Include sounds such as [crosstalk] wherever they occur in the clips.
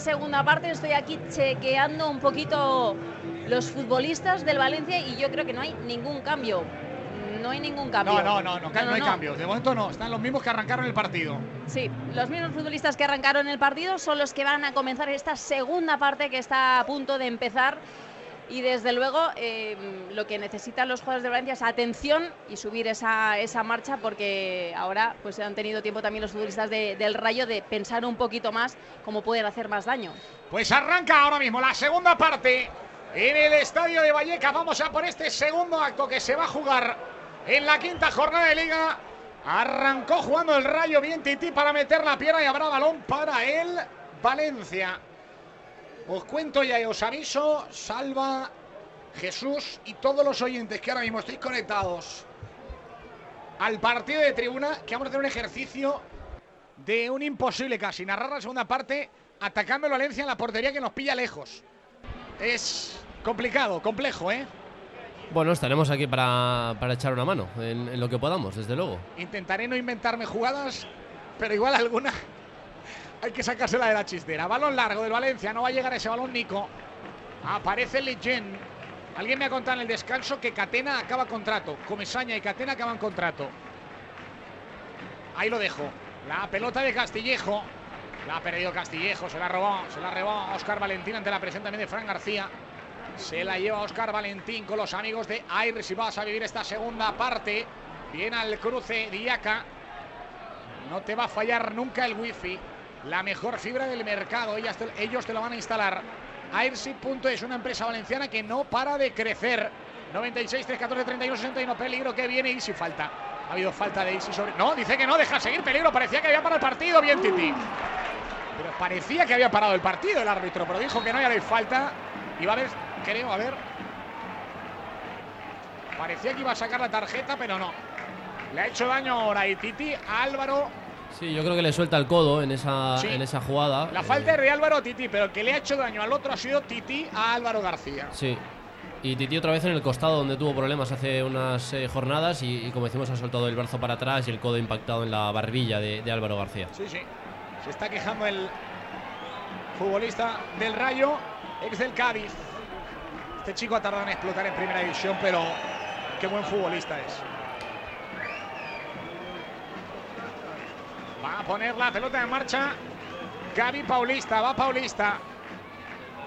Segunda parte estoy aquí chequeando un poquito los futbolistas del Valencia y yo creo que no hay ningún cambio. No hay ningún cambio. No, no, no, no, no, hay cambios. De momento no, están los mismos que arrancaron el partido. Sí, los mismos futbolistas que arrancaron el partido son los que van a comenzar esta segunda parte que está a punto de empezar y desde luego eh, lo que necesitan los jugadores de Valencia es atención y subir esa, esa marcha porque ahora pues han tenido tiempo también los futbolistas de- del Rayo de pensar un poquito más cómo pueden hacer más daño. Pues arranca ahora mismo la segunda parte en el estadio de Vallecas. Vamos a por este segundo acto que se va a jugar en la quinta jornada de liga. Arrancó jugando el rayo bien Titi para meter la pierna y habrá balón para el Valencia. Os cuento ya y os aviso, Salva, Jesús y todos los oyentes que ahora mismo estáis conectados al partido de tribuna, que vamos a hacer un ejercicio de un imposible casi. Narrar la segunda parte atacando el Valencia en la portería que nos pilla lejos. Es complicado, complejo, ¿eh? Bueno, estaremos aquí para, para echar una mano en, en lo que podamos, desde luego. Intentaré no inventarme jugadas, pero igual alguna hay que sacársela de la chistera. Balón largo del Valencia, no va a llegar ese balón Nico. Aparece Leyen. Alguien me ha contado en el descanso que Catena acaba contrato. Comesaña y Catena acaban contrato. Ahí lo dejo. La pelota de Castillejo. La ha perdido Castillejo, se la robó, se la robó Oscar Valentín ante la presión también de Fran García. Se la lleva Oscar Valentín con los amigos de Air si vas a vivir esta segunda parte. Viene al cruce Diaca. No te va a fallar nunca el wifi. La mejor fibra del mercado. Te- ellos te lo van a instalar. Airship.es, una empresa valenciana que no para de crecer. 96, 314, 31, 61. Peligro que viene y si falta. Ha habido falta de Isi sobre. No, dice que no, deja seguir peligro. Parecía que había parado el partido. Bien, Titi. Pero parecía que había parado el partido el árbitro, pero dijo que no, ya no hay falta. Y va a ver, creo, a ver. Parecía que iba a sacar la tarjeta, pero no. Le ha hecho daño ahora y Titi Álvaro. Sí, yo creo que le suelta el codo en esa, Sí. en esa jugada. La falta es de Álvaro a Titi, pero el que le ha hecho daño al otro ha sido Titi a Álvaro García. Sí. Y Titi otra vez en el costado donde tuvo problemas hace unas eh, jornadas y, y como decimos ha soltado el brazo para atrás y el codo impactado en la barbilla de, de Álvaro García. Sí, sí. Se está quejando el futbolista del Rayo, ex del Cádiz. Este chico ha tardado en explotar en primera división, pero qué buen futbolista es. Va a poner la pelota en marcha. Gaby Paulista, va Paulista.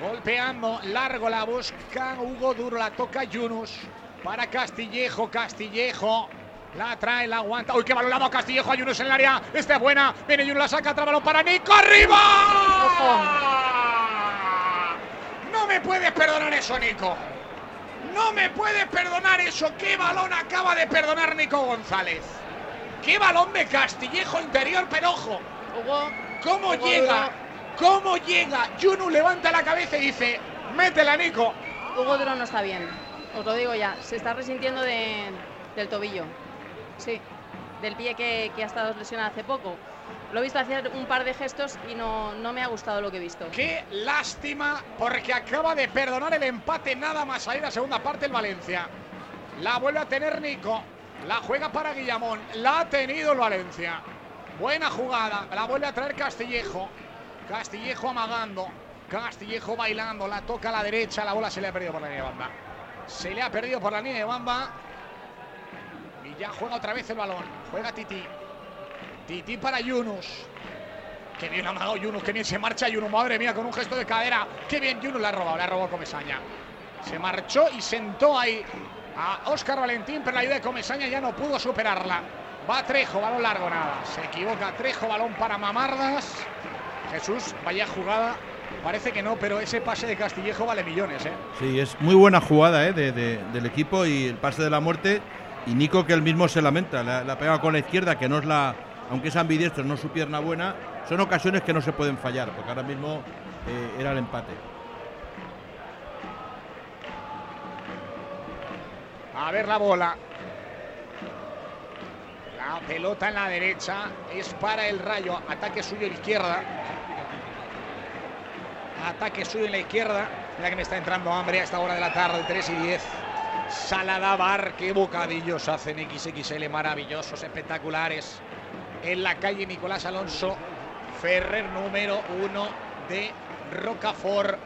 Golpeando, largo la busca Hugo Duro, la toca Yunus. Para Castillejo, Castillejo. La trae, la aguanta. Uy, qué balón dado Castillejo a Yunus en el área. Esta es buena. Viene Yunus, la saca, atrás balón para Nico. ¡Arriba! No me puedes perdonar eso, Nico. No me puedes perdonar eso. ¿Qué balón acaba de perdonar Nico González? ¡Qué balón de Castillejo interior, pero ojo! Hugo, ¿Cómo llega? ¿Cómo llega? Yunus levanta la cabeza y dice, métela, Nico. Hugo Duro no está bien, os lo digo ya, se está resintiendo de- del tobillo. Sí, del pie que, que ha estado lesionado hace poco. Lo he visto hacer un par de gestos y no, no me ha gustado lo que he visto. Qué lástima, porque acaba de perdonar el empate nada más ahí la segunda parte el Valencia. La vuelve a tener Nico. La juega para Guillamón. La ha tenido el Valencia. Buena jugada. La vuelve a traer Castillejo. Castillejo amagando. Castillejo bailando. La toca a la derecha. La bola se le ha perdido por la línea de banda. Se le ha perdido por la línea de banda. Y ya juega otra vez el balón. Juega Titi. Titi para Yunus. Qué bien ha amagado Yunus, qué bien se marcha Yunus, madre mía, con un gesto de cadera. Qué bien Yunus la ha robado, le ha robado Comesaña. Se marchó y sentó ahí a Óscar Valentín, pero la ayuda de Comesaña ya no pudo superarla. Va Trejo, balón largo, nada. Se equivoca Trejo, balón para Mamardas. Jesús, vaya jugada. Parece que no, pero ese pase de Castillejo vale millones, ¿eh? Sí, es muy buena jugada ¿eh? de- de- del equipo y el pase de la muerte. Y Nico que él mismo se lamenta, la, la pega con la izquierda, que no es la, aunque es ambidiestro, no es su pierna buena. Son ocasiones que no se pueden fallar, porque ahora mismo eh, era el empate. A ver la bola. La pelota en la derecha es para el Rayo. Ataque suyo a la izquierda. Ataque suyo en la izquierda. Mira que me está entrando hambre a esta hora de la tarde, 3 y 10. Saladabar, qué bocadillos hacen XXL, maravillosos, espectaculares. En la calle Nicolás Alonso, Ferrer número uno de Rocafort.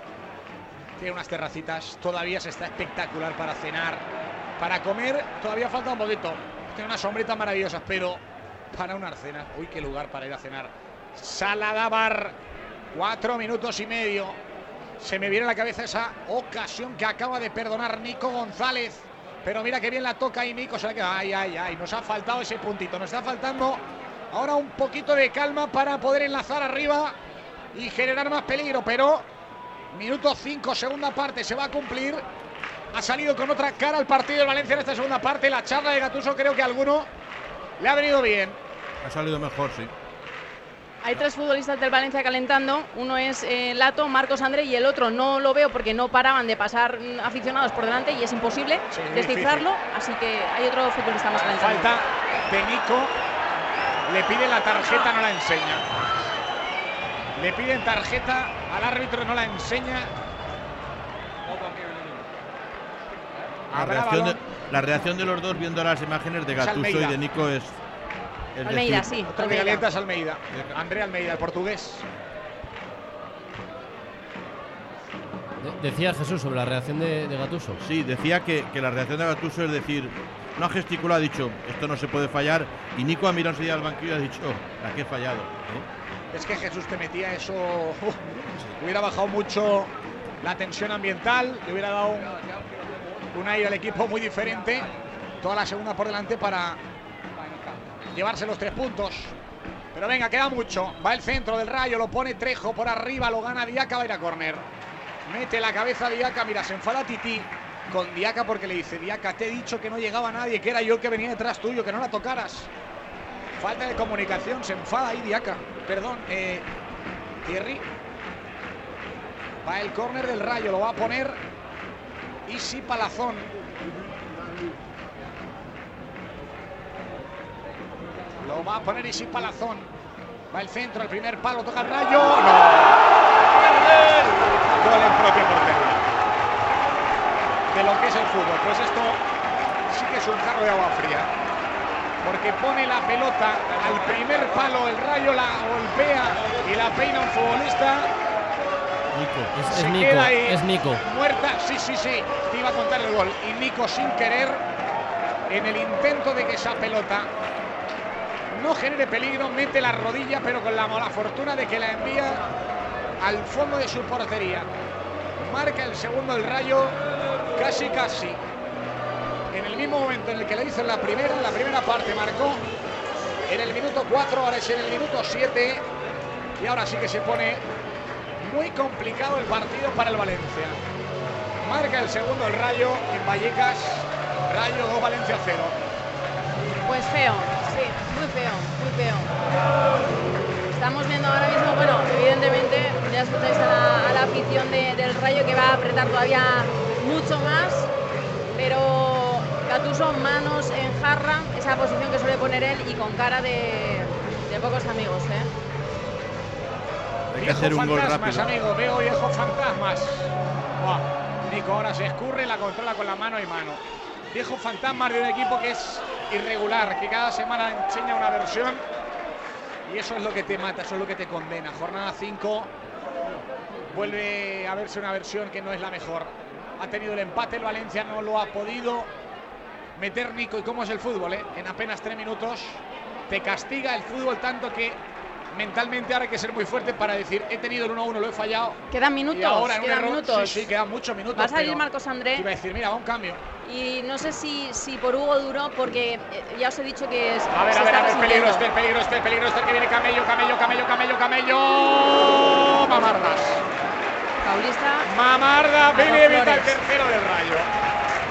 Tiene unas terracitas, todavía se está espectacular para cenar. Para comer todavía falta un poquito. Tiene unas sombritas maravillosas, pero para una cena, uy, qué lugar para ir a cenar. Saladabar, cuatro minutos y medio. Se me viene a la cabeza esa ocasión que acaba de perdonar Nico González. Pero mira que bien la toca y Nico se la queda. Ay, ay, ay. Nos ha faltado ese puntito. Nos está faltando ahora un poquito de calma para poder enlazar arriba y generar más peligro. Pero minuto 5, segunda parte, se va a cumplir. Ha salido con otra cara el partido de Valencia en esta segunda parte. La charla de Gatuso creo que a alguno le ha venido bien. Ha salido mejor, sí. Hay tres futbolistas del Valencia calentando. Uno es eh, Lato, Marcos André y el otro no lo veo porque no paraban de pasar mm, aficionados por delante y es imposible Sí, muy descifrarlo. Así que hay otro futbolista más calentando. Falta de Nico. Le pide la tarjeta, no la enseña. Le piden tarjeta al árbitro, no la enseña. La reacción, de, la reacción de los dos viendo las imágenes de Es Gattuso y de Nico es. es Almeida, decir, sí. Otro que Almeida. calienta es Almeida. André Almeida, el portugués. De- decía Jesús sobre la reacción de, de Gatuso. Sí, decía que, que la reacción de Gattuso es decir, no ha gesticulado, ha dicho, esto no se puede fallar. Y Nico ha mirado enseguida al banquillo y ha dicho, aquí he fallado. ¿eh? Es que Jesús te metía eso. uf, [laughs] hubiera bajado mucho la tensión ambiental. Le hubiera dado un, un aire al equipo muy diferente. Toda la segunda por delante para llevarse los tres puntos. Pero venga, queda mucho. Va el centro del rayo, lo pone Trejo por arriba, lo gana Diaca, va a ir a córner. Mete la cabeza Diaca, mira, se enfada Titi con Diaca porque le dice, Diaca, te he dicho que no llegaba nadie, que era yo el que venía detrás tuyo, que no la tocaras. Falta de comunicación, se enfada ahí Diaca. Perdón, eh, Thierry. Va el córner del rayo, lo va a poner Isi Palazón. Lo va a poner Isi Palazón. Va el centro, el primer palo, toca el rayo. ¡No! Gol en propia portería. De lo que es el fútbol. Pues esto sí que es un jarro de agua fría porque pone la pelota al primer palo, el rayo la golpea y la peina un futbolista. Nico. Es, es Nico. queda ahí Es Nico. Muerta, sí, sí, sí, te iba a contar el gol. Y Nico sin querer, en el intento de que esa pelota no genere peligro, mete la rodilla, pero con la mala fortuna de que la envía al fondo de su portería. Marca el segundo el rayo, casi, casi en el mismo momento en el que le hizo en la primera, en la primera parte marcó en el minuto 4, ahora es en el minuto 7 y ahora sí que se pone muy complicado el partido para el Valencia. Marca el segundo el Rayo en Vallecas, Rayo 2 Valencia 0. Pues feo, sí, muy feo, muy feo. Estamos viendo ahora mismo, bueno, evidentemente, ya escucháis a la, a la afición de- del Rayo que va a apretar todavía mucho más, pero Gatuso manos en jarra, esa posición que suele poner él y con cara de, de pocos amigos, ¿eh? Que Viejo hacer un gol fantasmas, rápido. amigo, veo viejos fantasmas. Nico ahora se escurre, la controla con la mano y mano. Viejos fantasmas de un equipo que es irregular, que cada semana enseña una versión y eso es lo que te mata, eso es lo que te condena. Jornada 5 vuelve a verse una versión que no es la mejor. Ha tenido el empate el Valencia, no lo ha podido meter Nico. ¿Y cómo es el fútbol? eh? En apenas tres minutos te castiga el fútbol tanto que mentalmente ahora hay que ser muy fuerte para decir he tenido el 1-1, lo he fallado. Quedan minutos, y ahora en un quedan error, minutos. Sí, sí, quedan muchos minutos. Va a salir Marcos André. Iba a decir, mira, va un cambio. Y no sé si, si por Hugo Duro, porque eh, ya os he dicho que es, A ver, se a ver, a ver, peligro este, el peligro este, el peligro este, que viene Camello, Camello, Camello, Camello, Camello. Mamardas. Paulista, Mamarda, Billy evita el tercero del rayo.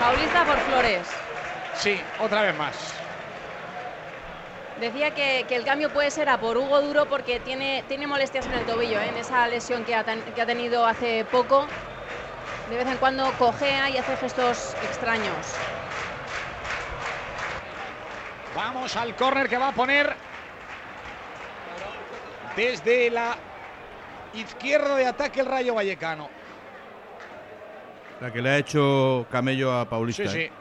Paulista por Flores. Sí, otra vez más. Decía que, que el cambio puede ser a por Hugo Duro porque tiene, tiene molestias en el tobillo, ¿eh? en esa lesión que ha, ten- que ha tenido hace poco. De vez en cuando cojea y hace gestos extraños. Vamos al córner que va a poner desde la izquierda de ataque el Rayo Vallecano. La que le ha hecho camello a Paulista. Sí, sí. ¿eh?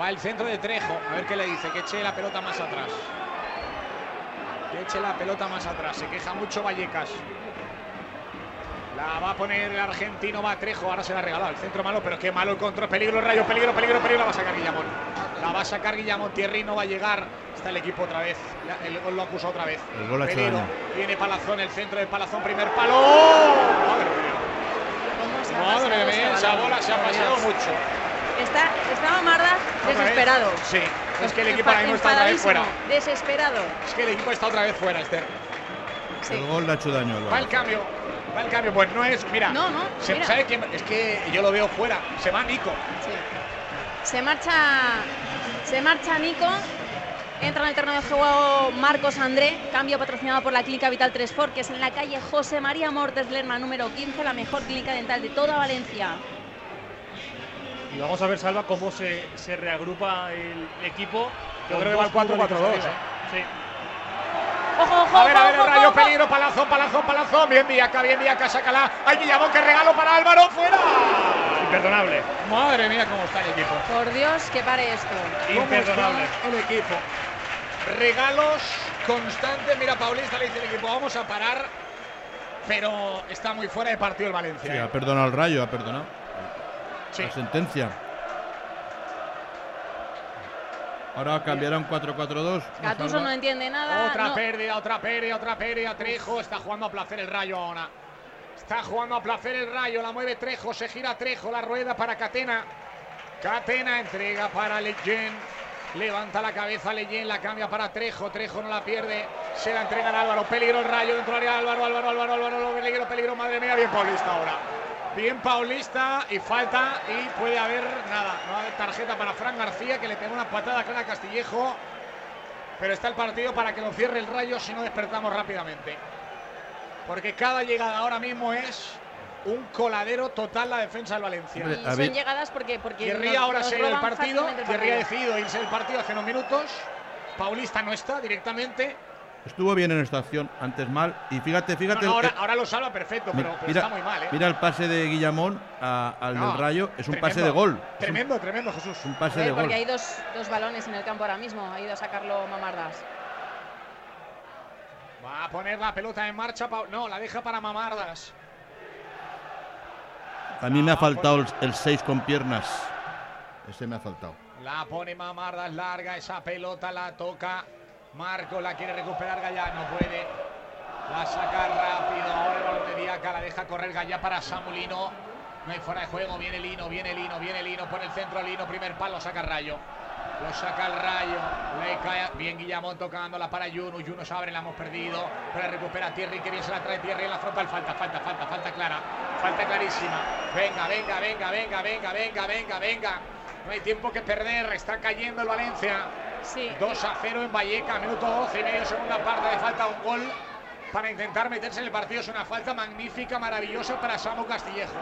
Va el centro de Trejo. A ver qué le dice. Que eche la pelota más atrás. Que eche la pelota más atrás. Se queja mucho Vallecas. La va a poner el argentino, va Trejo. Ahora se la ha regalado. El centro malo, pero qué malo el control. Peligro, el rayo, peligro, peligro, peligro. La va a sacar Guillamón. La va a sacar Guillamón. Thierry no va a llegar. Está el equipo otra vez. El gol lo acusa otra vez. El gol ha hecho Peligro. daño. Viene Palazón, el centro de Palazón. Primer palo. Madre mía. ¿Cómo se ha Madre mía, este esa bola se ha pasado mucho. Está, está Mamarda Vez. desesperado. Sí, es que el equipo ahora mismo está otra vez fuera. Desesperado. Es que el equipo está otra vez fuera, Esther. Sí. El gol le ha hecho daño Va el cambio. Va el cambio. Pues no es. Mira. No, no, se- mira. ¿Sabe quién? Es que yo lo veo fuera. Se va Nico. Sí. Se marcha, se marcha Nico. Entra en el terreno de juego Marcos André, cambio patrocinado por la Clínica Vital 3 Fort, que es en la calle José María Mortes Lerma, número 15, la mejor clínica dental de toda Valencia. Y vamos a ver, Salva, cómo se, se reagrupa el equipo. Yo creo que va dos 4 futbolistas 4 2 arriba. Sí. ¡Ojo, ojo, A ver, a ver, el ojo, rayo, ojo! peligro, palazón, palazón, palazón. Bien, Villaca, bien, Villaca, sácala. Ay, Guillamón, qué regalo para Álvaro, fuera. Imperdonable. Madre mía, cómo está el equipo. Por Dios, que pare esto. ¿Cómo Imperdonable. el equipo? Regalos constantes. Mira, Paulista le dice el equipo, vamos a parar. Pero está muy fuera de partido el Valencia. Sí, ¿eh? ha perdonado el rayo, ha perdonado. Sí. La sentencia. Ahora cambiará un 4-4-2. Gatuso no entiende nada. Otra no- pérdida, otra pérdida, otra pérdida. Trejo está jugando a placer el rayo ahora. Está jugando a placer el rayo. La mueve Trejo, se gira Trejo. La rueda para Catena. Catena entrega para Leyen. Levanta la cabeza Leyen, la cambia para Trejo. Trejo no la pierde. Se la entrega a Álvaro. Peligro el rayo dentro del área. Álvaro, Álvaro, Álvaro, Álvaro. Peligro, peligro. Madre mía, bien Paulista ahora. Bien Paulista y falta y puede haber nada. No va a haber tarjeta para Fran García que le pega una patada clara a Castillejo. Pero está el partido para que lo cierre el rayo si no despertamos rápidamente. Porque cada llegada ahora mismo es un coladero total la defensa del Valencia. Hombre, Y son llegadas porque. porque nos- ahora nos se ha ido del roban partido. fácilmente el partido. decidido irse del partido hace unos minutos. Paulista no está directamente. Estuvo bien en esta acción, antes mal. Y fíjate, fíjate. no, ahora, el- ahora lo salva perfecto, pero, pero mira, está muy mal. ¿eh? mira el pase de Guillamón a- al No, del rayo. Es un tremendo, pase de gol. Un- Tremendo, tremendo, Jesús. un pase ver, de gol. porque hay dos, dos balones en el campo ahora mismo. Ha ido a sacarlo Mamardas. Va a poner la pelota en marcha. No, la deja para Mamardas. A mí me ha faltado el 6 con piernas. Ese me ha faltado. La pone Mamardas larga, esa pelota la toca. Marco la quiere recuperar Gallá, no puede. La saca rápido. Ahora el balón de Diaca, la deja correr Gallá para Samulino. No hay fuera de juego, viene Lino, viene Lino, viene Lino, pone el centro Lino, primer palo, saca rayo. Lo saca el rayo, le cae bien Guillamón tocándola para Juno, Juno se abre, la hemos perdido, pero recupera Thierry, que bien se la trae Thierry en la frontal, falta, falta, falta, falta clara, falta clarísima. Venga, venga, venga, venga, venga, venga, venga, venga. No hay tiempo que perder, está cayendo el Valencia. Sí. 2 a 0 en Valleca, minuto 12 y medio, segunda parte, de falta un gol para intentar meterse en el partido. Es una falta magnífica, maravillosa para Samu Castillejo.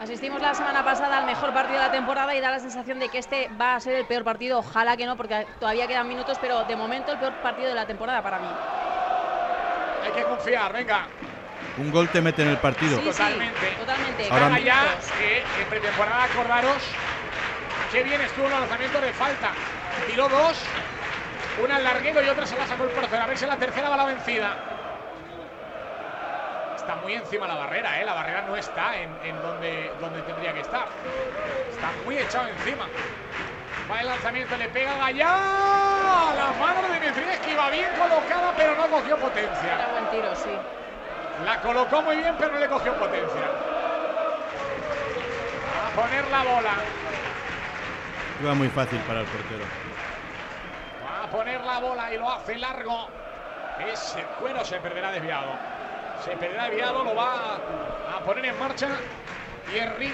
Asistimos la semana pasada al mejor partido de la temporada y da la sensación de que este va a ser el peor partido. Ojalá que no, porque todavía quedan minutos, pero de momento el peor partido de la temporada para mí. Hay que confiar, venga. Un gol te mete en el partido. Sí, Totalmente. sí, totalmente. Ahora- ya, que en pretemporada, acordaros, qué bien estuvo en los lanzamientos de falta. Tiró dos, una al larguero y otra se la sacó el portero. A ver si la tercera va la vencida. Está muy encima la barrera, ¿eh? La barrera no está en, en donde, donde tendría que estar. Está muy echado encima. Va el lanzamiento, le pega Gallá. La mano de Dimitrievski va bien colocada, pero no cogió potencia. Era buen tiro, sí. La colocó muy bien, pero no le cogió potencia. A poner la bola. Iba muy fácil para el portero. Va a poner la bola y lo hace largo. Ese cuero se perderá desviado. Se perderá desviado, lo va a, poner en marcha Thierry.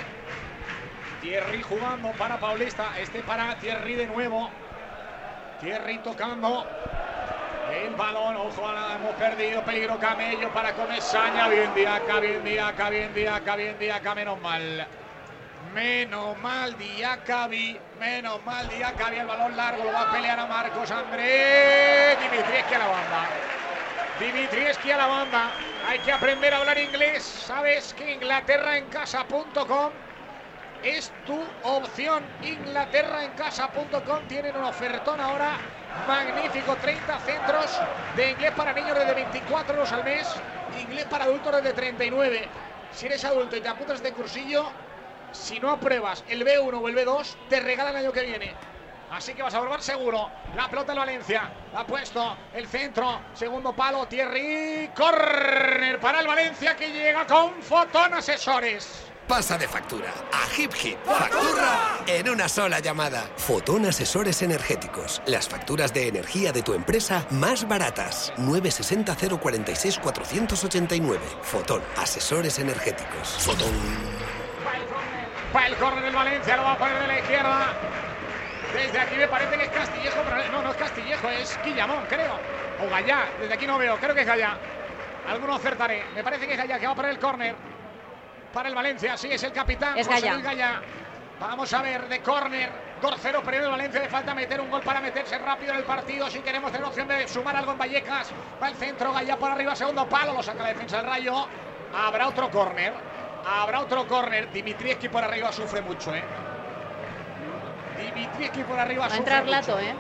Thierry jugando para Paulista. Este para Thierry de nuevo. Thierry tocando el balón. Ojo, ahora hemos perdido. Peligro Camello para Comesaña. Bien Diaca, bien Diaca, bien Diaca, bien Diaca. Menos mal. Menos mal Diacabi. Menos mal Diacabi. El balón largo lo va a pelear a Marcos André. Dimitrieski a la banda. Dimitrieski a la banda. Hay que aprender a hablar inglés. Sabes que inglaterraencasa.com es tu opción. Inglaterraencasa.com tienen un ofertón ahora magnífico. 30 centros de inglés para niños desde 24 euros al mes. Inglés para adultos desde 39. Si eres adulto y te apuntas este cursillo, si no apruebas el B1 o el B2, te regalan el año que viene. Así que vas a probar seguro. La pelota en Valencia. La ha puesto el centro. Segundo palo. Thierry. Corner para el Valencia que llega con Fotón Asesores. Pasa de factura a Hip Hip. Factura en una sola llamada. Fotón Asesores Energéticos. Las facturas de energía de tu empresa más baratas. 960 046 489. Fotón Asesores Energéticos. Fotón. Va el córner del Valencia. Lo va a poner de la izquierda. Desde aquí me parece que es Castillejo, pero no, no es Castillejo, es Guillamón, creo. O Gallá, desde aquí no veo, creo que es Gallá. Alguno acertaré. Me parece que es Gallá, que va a poner el córner. Para el Valencia, sí, es el capitán. Es José Gallá. Luis Gallá. Vamos a ver, de córner. 2-0 perdió el Valencia. Le falta meter un gol para meterse rápido en el partido. Si queremos tener opción de sumar algo en Vallecas. Va el centro, Gallá por arriba, segundo palo. Lo saca la defensa del Rayo. Habrá otro córner. Habrá otro córner. Dimitrieski por arriba sufre mucho, ¿eh? Dimitrieski por arriba Va a entrar mucho. Lato, ¿eh?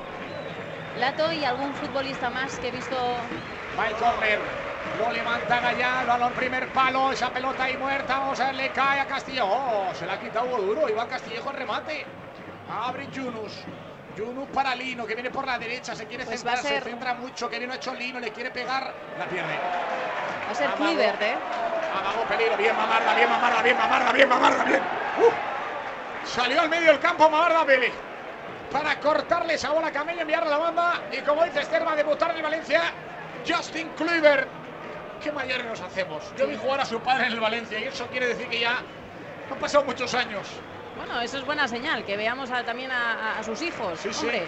Lato y algún futbolista más que he visto. Va el córner. Lo levanta Gallá, el balón primer palo, esa pelota ahí muerta, vamos a ver, le cae a Castillo. Oh, se la ha quitado Duro, Iván Castillejo al remate. Abre Yunus. Yunus para Lino, que viene por la derecha, se quiere Pues centrar, se ser- centra mucho, que viene hecho Lino, le quiere pegar, la pierde. Va a ser Amago. ¿eh? Amago peligro, bien Mamarda, bien Mamarda, bien Mamarda, bien Mamarda, bien. Uh. Salió al medio del campo Mamarda Pérez para cortarle esa bola a Camello, enviarla a la banda. Y como dice Esther, va a debutar en Valencia Justin Kluivert. ¿Qué mayores nos hacemos? Yo vi jugar a su padre en el Valencia y eso quiere decir que ya han pasado muchos años. Bueno, eso es buena señal, que veamos a- también a, sus hijos. Sí, sí. Hombre,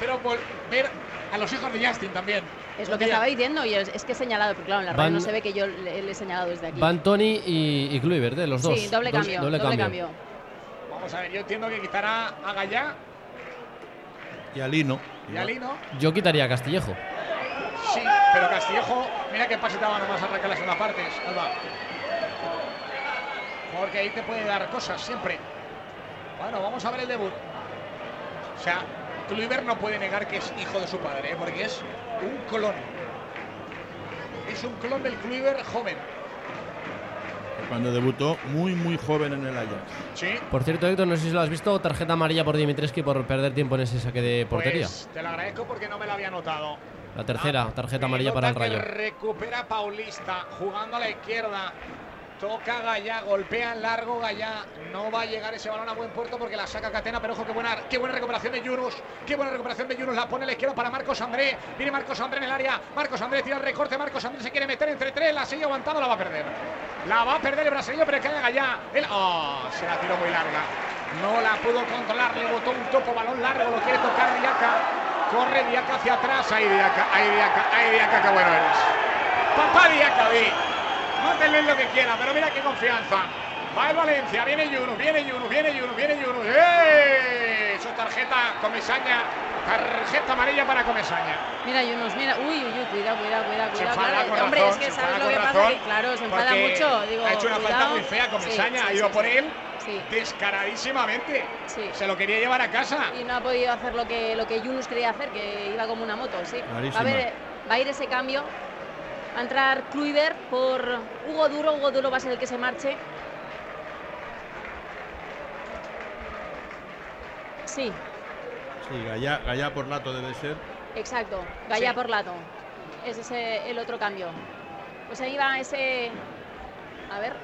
Pero por ver a los hijos de Justin también. es lo que estaba diciendo y es, es que he señalado, pero claro, en la radio no se ve que yo le, le he señalado desde aquí. Van Tony y, y Kluivert, ¿eh? los dos. sí, doble Dos- cambio, doble, cambio. Vamos a ver, yo entiendo que quitará a Gallá Y a Lino. y a Lino. Yo quitaría a Castillejo. Sí, pero Castillejo, mira qué pase te nomás a arrancar las segunda parte, Alba. Porque ahí te puede dar cosas siempre. Bueno, vamos a ver el debut. O sea, Kluivert no puede negar que es hijo de su padre, ¿eh? porque es un clon. Es un clon del Kluivert joven. Cuando debutó muy, muy joven en el Ajax. Sí. Por cierto, Héctor, no sé si lo has visto, tarjeta amarilla por Dimitreski por perder tiempo en ese saque de portería. Pues te lo agradezco porque no me lo había notado. La tercera Ah, tarjeta amarilla para el Rayo. recupera Paulista, jugando a la izquierda. Toca Gallá, golpea largo Gallá. No va a llegar ese balón a buen puerto porque la saca Catena, pero ojo, qué buena, qué buena recuperación de Yunus. Qué buena recuperación de Yunus. La pone a la izquierda para Marcos André. Viene Marcos André en el área. Marcos André tira el recorte. Marcos André se quiere meter entre tres. La sigue aguantando, la va a perder. La va a perder el brasileño, pero cae Gallá. El, oh, se la tiró muy larga. No la pudo controlar. Le botó un topo, balón largo. Lo quiere tocar Diaca. Corre Diaca hacia atrás. Ahí Diaca, ahí Diaca, ahí Diaca, qué bueno eres. Papá Diaca, vi. Mátenle lo que quiera, pero mira qué confianza. Va el Valencia, viene Yunus, viene Yunus, viene Yunus, viene Yunus. ¡Eh! Su tarjeta Comesaña, tarjeta amarilla para Comesaña. Mira, Yunus, mira. Uy, uy, uy, cuidado, cuidado, cuidado. Se cuidado, enfada claro. con Hombre, razón, es que se sabes enfada lo que pasa, que claro, se enfada mucho. Digo, ha hecho una falta muy fea Comesaña, Sí, ha ido sí, por sí. él Sí. descaradísimamente. Sí. Se lo quería llevar a casa. Y no ha podido hacer lo que, lo que Yunus quería hacer, que iba como una moto, sí. Va a, ver, va a ir ese cambio. A entrar Kluivert por Hugo Duro. Hugo Duro va a ser el que se marche. Sí, Sí, Gallá, Gallá por lato debe ser. exacto. Gallá Sí. por Lato. Ese es el otro cambio. Pues ahí va ese. A ver,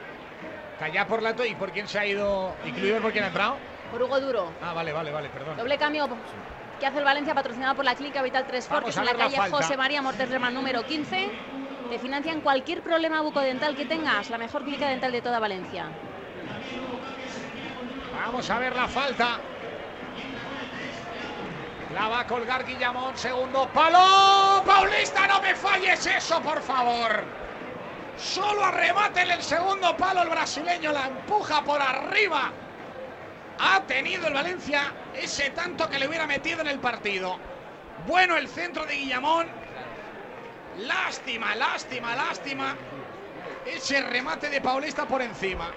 Callá por lato y por quién se ha ido. ¿Y Kluivert por quién ha entrado? por Hugo Duro. Ah, vale, vale, vale, perdón. Doble cambio que hace el Valencia patrocinado por la Clínica Vital 3 Vamos Fortes en la calle. José María Morterreman número 15. Te financian cualquier problema bucodental que tengas, la mejor clínica dental de toda Valencia. Vamos a ver la falta. La va a colgar Guillamón, segundo palo. Paulista, no me falles eso, por favor. Solo arremate en el segundo palo el brasileño, la empuja por arriba. Ha tenido el Valencia ese tanto que le hubiera metido en el partido. Bueno el centro de Guillamón. Lástima, lástima, lástima. Ese remate de Paulista por encima.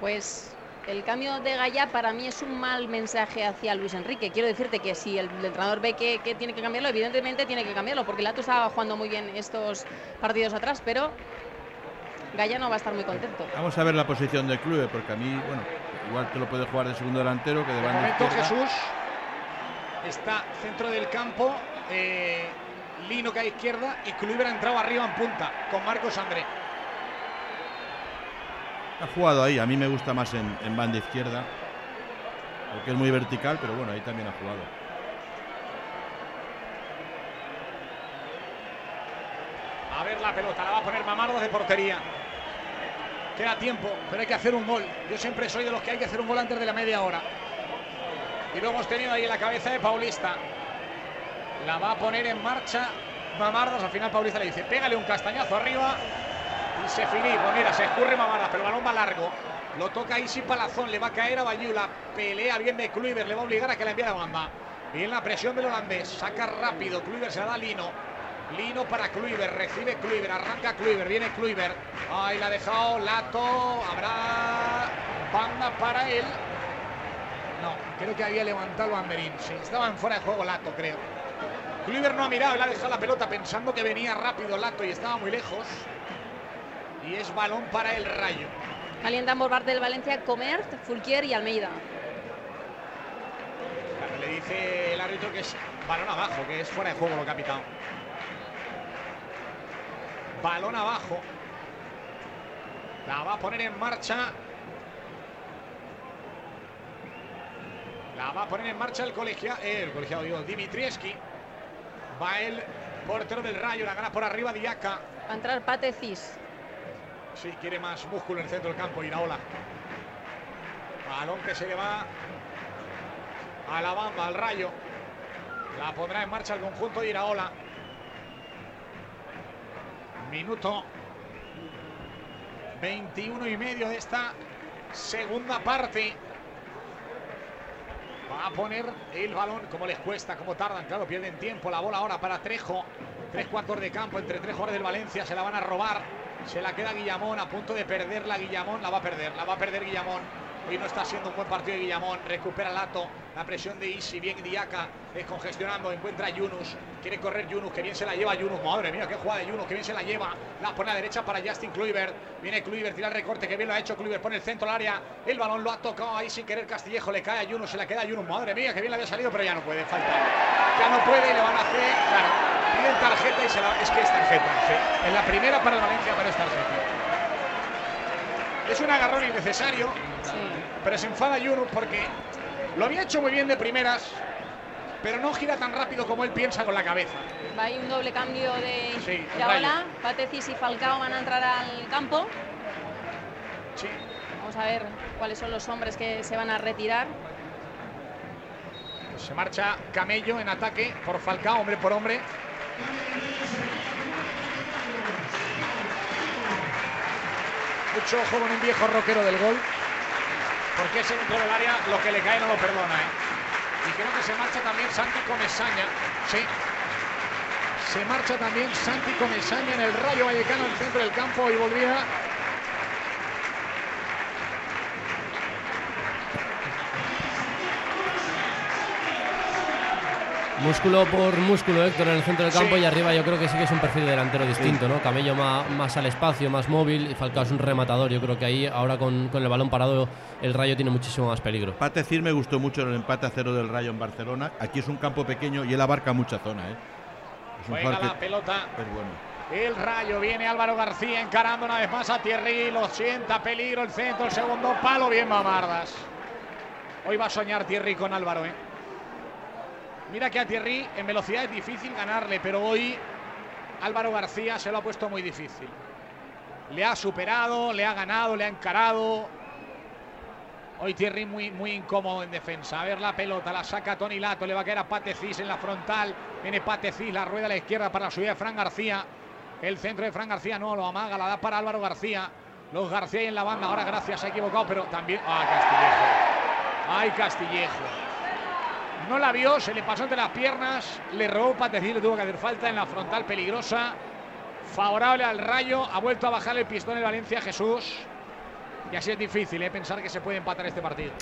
Pues el cambio de Gaya para mí es un mal mensaje hacia Luis Enrique. Quiero decirte que si el, el entrenador ve que, que, tiene que cambiarlo, evidentemente tiene que cambiarlo, porque Lato estaba jugando muy bien estos partidos atrás, pero Gaya no va a estar muy contento. Vamos a ver la posición del club, porque a mí, bueno, igual que lo puede jugar de segundo delantero que de banda. Jesús está centro del campo. eh, Lino que a izquierda y Kluivert ha entrado arriba en punta con Marcos André. Ha jugado ahí, a mí me gusta más en, en banda izquierda, porque es muy vertical, pero bueno, ahí también ha jugado. A ver la pelota, la va a poner Mamardo de portería. Queda tiempo, pero hay que hacer un gol. Yo siempre soy de los que hay que hacer un gol antes de la media hora. Y lo hemos tenido ahí en la cabeza de Paulista. La va a poner en marcha Mamardas. Al final Paulista le dice, pégale un castañazo arriba. Y se finí. Mira, se escurre Mamardas, pero el balón va largo. Lo toca Isi Palazón, le va a caer a Bayula. Pelea bien de Kluivert, le va a obligar a que la envíe a banda. Y en la presión del holandés, saca rápido. Kluivert se la da a Lino. Lino para Kluivert, recibe Kluivert, arranca Kluivert, viene Kluivert. Ahí la ha dejado Lato, habrá banda para él. No, creo que había levantado Amberín. Sí, estaba en fuera de juego Lato, creo. Kluivert no ha mirado, le ha dejado la pelota pensando que venía rápido Lato y estaba muy lejos. Y es balón para el Rayo. Calientan por parte del Valencia Comert, Fulquier y Almeida. Claro, le dice el árbitro que es balón abajo, que es fuera de juego lo pitado. Balón abajo. La va a poner en marcha. La va a poner en marcha el colegiado, el colegiado digo, Dimitrieski. Va el portero del Rayo, la gana por arriba Diaca. Va a entrar Pate Cis. Sí, quiere más músculo en el centro del campo, Iraola. Balón que se le va a la bamba, al rayo. La pondrá en marcha el conjunto de Iraola. Minuto 21 y medio de esta segunda parte. Va a poner el balón, como les cuesta, como tardan, claro, pierden tiempo. La bola ahora para Trejo. Tres cuartos de campo entre tres jugadores del Valencia. Se la van a robar. Se la queda Guillamón a punto de perderla. Guillamón la va a perder. La va a perder Guillamón. Hoy no está siendo un buen partido de Guillamón. Recupera Lato. La presión de Isi. Bien Diaca. Descongestionando. Encuentra a Yunus. Quiere correr Yunus. Que bien se la lleva Yunus. Madre mía, qué jugada de Yunus. Que bien se la lleva. La pone a la derecha para Justin Kluivert. Viene Kluivert. Tira el recorte. Que bien lo ha hecho Kluivert. Pone el centro al área. El balón lo ha tocado ahí sin querer Castillejo. Le cae a Yunus. Se la queda a Yunus. Madre mía, que bien le había salido. Pero ya no puede. Falta. Ya no puede. Y le van a hacer. Claro. Piden tarjeta y se la. Es que es tarjeta. sí. En la primera para el Valencia, pero es tarjeta. Es un agarrón innecesario. Pero se enfada Yunus porque lo había hecho muy bien de primeras, pero no gira tan rápido como él piensa con la cabeza. Va ahí un doble cambio de Sí, el Iraola. Rayo. Pate Cis y Falcao van a entrar al campo. Sí. Vamos a ver cuáles son los hombres que se van a retirar. Se marcha Camello en ataque por Falcao, hombre por hombre. Mucho ojo con un viejo rockero del gol. Porque ese dentro del área lo que le cae no lo perdona. ¿eh? Y creo que se marcha también Santi Comesaña. Sí. Se marcha también Santi Comesaña en el Rayo Vallecano, en el centro del campo. Y volvía Músculo por músculo, Héctor, en el centro del campo Sí. y arriba yo creo que sí que es un perfil de delantero distinto, ¿no? Camello más, más al espacio, más móvil y Falcao es un rematador. Yo creo que ahí ahora con, con el balón parado el Rayo tiene muchísimo más peligro. Empate decir me gustó mucho el empate a cero del Rayo en Barcelona. Aquí es un campo pequeño y él abarca mucha zona. ¿eh? Es un Juega la pelota. es bueno. El rayo viene Álvaro García encarando una vez más a Thierry. Lo sienta, peligro el centro, el segundo palo. Bien, Mamardas. Hoy va a soñar Thierry con Álvaro, ¿eh? Mira que a Thierry en velocidad es difícil ganarle, pero hoy Álvaro García se lo ha puesto muy difícil. Le ha superado, le ha ganado, le ha encarado. Hoy Thierry muy, muy incómodo en defensa. A ver la pelota, la saca Tony Lato, le va a quedar a Patecis en la frontal. Viene Patecis, la rueda a la izquierda para la subida de Fran García. El centro de Fran García no lo amaga, la da para Álvaro García. Los García ahí en la banda, ahora gracias, se ha equivocado, pero también. ¡Ay, Castillejo! ¡Ay, Castillejo! No la vio, se le pasó entre las piernas, le robó Patecis, le tuvo que hacer falta en la frontal peligrosa. Favorable al rayo, ha vuelto a bajar el pistón el Valencia Jesús. Y así es difícil ¿eh? pensar que se puede empatar este partido.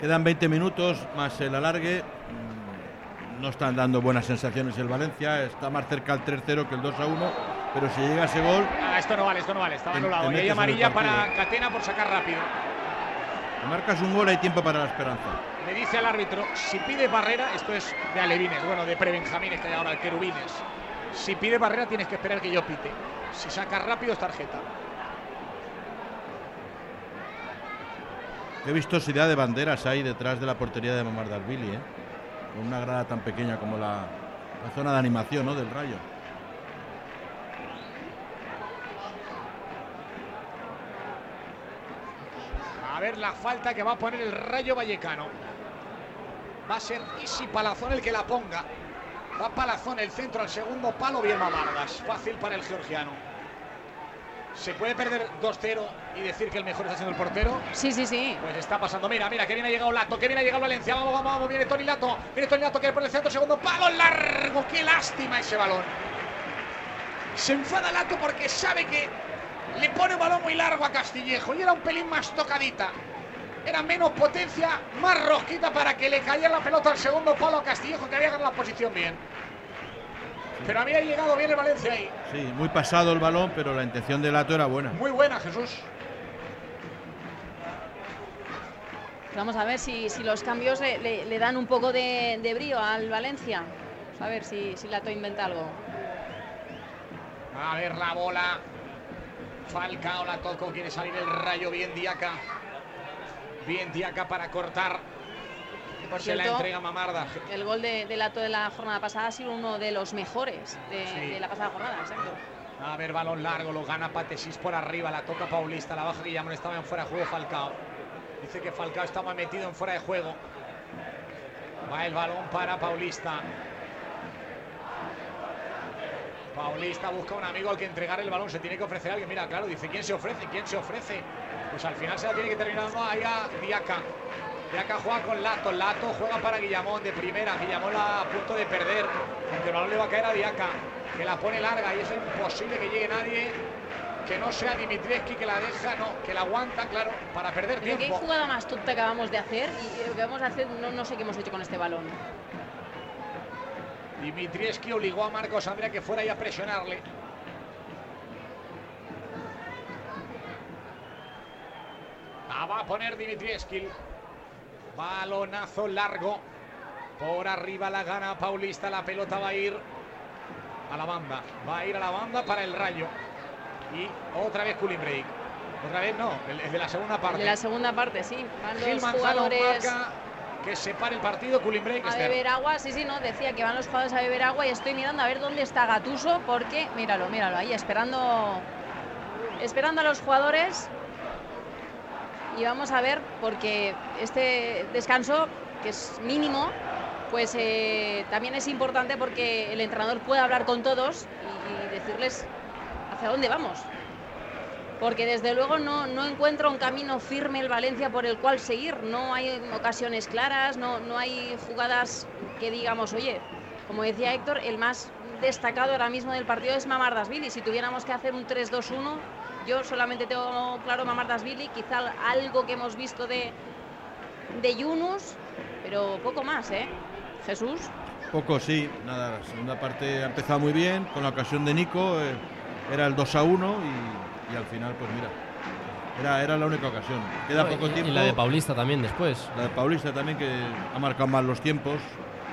Quedan 20 minutos más el alargue. Mm, No están dando buenas sensaciones el Valencia. Está más cerca al 3-0 que el 2-1. Pero si llega ese gol, Ah, esto no vale, esto no vale, estaba anulado. Y hay el amarilla para. Catena por sacar rápido. Marcas un gol, hay tiempo para la esperanza. Le dice al árbitro, si pide barrera, esto es de alevines, bueno, de prebenjamines que hay ahora, querubines. Si pide barrera tienes que esperar que yo pite. Si saca rápido es tarjeta. Qué vistosidad de banderas hay detrás de la portería de Mamardashvili, ¿eh? Con una grada tan pequeña como la, la zona de animación ¿no? del rayo. La falta que va a poner el Rayo Vallecano. Va a ser Isi Palazón el que la ponga. Va Palazón el centro al segundo palo, bien Mamardas. Fácil para el georgiano. ¿Se puede perder 2-0 y decir que el mejor está siendo el portero? Sí, sí, sí. Pues está pasando. Mira, mira, que bien ha llegado Lato, que bien ha llegado Valencia. Vamos, vamos, vamos. Viene Tony Lato. Viene Tony Lato que por el centro, segundo palo largo. Qué lástima ese balón. Se enfada Lato porque sabe que le pone un balón muy largo a Castillejo y era un pelín más tocadita. Era menos potencia, más rosquita para que le cayera la pelota al segundo palo a Castillejo, que había ganado la posición bien. Pero había llegado bien el Valencia ahí. Sí, muy pasado el balón, pero la intención de Lato era buena. Muy buena, Jesús. Vamos a ver si, si los cambios le, le- le dan un poco de, de brío al Valencia. Vamos a ver si, si Lato inventa algo. A ver la bola. Falcao la tocó, quiere salir el rayo. Bien Diaca. Bien Diaca para cortar. Por Se la cierto, entrega Mamarda. el gol de, de Lato de la jornada pasada ha sido uno de los mejores de, Sí. de la pasada jornada. Exacto. A ver, balón largo, lo gana Patesis por arriba, la toca Paulista, la baja Guillamón, estaba en fuera de juego Falcao. Dice que Falcao estaba metido en fuera de juego. Va el balón para Paulista. Paulista busca un amigo al que entregar el balón, se tiene que ofrecer a alguien. Mira, claro, dice, ¿quién se ofrece? ¿Quién se ofrece? Pues al final se la tiene que terminar no, ahí a Diaca. Diaca juega con Lato, Lato juega para Guillamón de primera, Guillamón la a punto de perder, aunque el balón le va a caer a Diaca, que la pone larga y es imposible que llegue nadie que no sea Dimitrievski que la deja, no, que la aguanta, claro, para perder Pero qué tiempo. jugada más tonta acabamos de hacer y lo que vamos a hacer no, no sé qué hemos hecho con este balón. Dimitrievski obligó a Marcos Andrea que fuera y a presionarle. La va a poner Dimitrievski. Balonazo largo. Por arriba la gana Paulista. La pelota va a ir a la banda. Va a ir a la banda para el rayo. Y otra vez cooling break. Otra vez no, el, el de la segunda parte. De la segunda parte, sí. Van Gil los Manzano jugadores marca que se pare el partido, cooling break. a Esther. beber agua. Sí, sí, no, decía que van los jugadores a beber agua y estoy mirando a ver dónde está Gatuso porque, míralo, míralo, ahí esperando, esperando a los jugadores. Y vamos a ver, porque este descanso, que es mínimo, pues eh, también es importante porque el entrenador puede hablar con todos y, y decirles hacia dónde vamos. Porque desde luego no, no encuentra un camino firme el Valencia por el cual seguir. No hay ocasiones claras, no, no hay jugadas que digamos, oye, como decía Héctor, el más destacado ahora mismo del partido es Mamardasvili. Si tuviéramos que hacer un 3-2-1, yo solamente tengo claro Mamardasvili, quizá algo que hemos visto de, de Yunus, pero poco más, ¿eh? Jesús. Poco sí, nada, la segunda parte ha empezado muy bien, con la ocasión de Nico, eh, era el 2 a 1 y, y al final, pues mira, era, era la única ocasión. Queda No, poco y- tiempo. Y la de Paulista también después. La de Paulista también, que ha marcado mal los tiempos.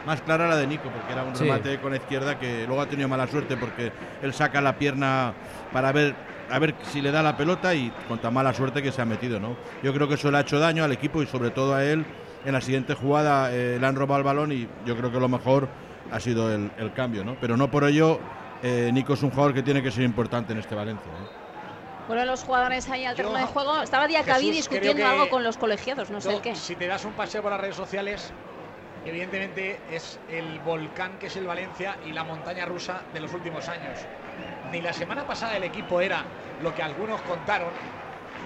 Más clara la de Nico, porque era un Sí. remate con la izquierda que luego ha tenido mala suerte porque él saca la pierna para ver a ver si le da la pelota y con tan mala suerte que se ha metido, ¿no? Yo creo que eso le ha hecho daño al equipo y sobre todo a él. En la siguiente jugada eh, le han robado el balón y yo creo que lo mejor ha sido el, el cambio, ¿no? Pero no por ello eh, Nico es un jugador que tiene que ser importante en este Valencia. ¿eh? Bueno, los jugadores ahí al terreno de juego. Estaba Diacabí discutiendo algo con los colegiados, no sé el qué. Si te das un paseo por las redes sociales, evidentemente es el volcán que es el Valencia y la montaña rusa de los últimos años. Ni la semana pasada el equipo era lo que algunos contaron,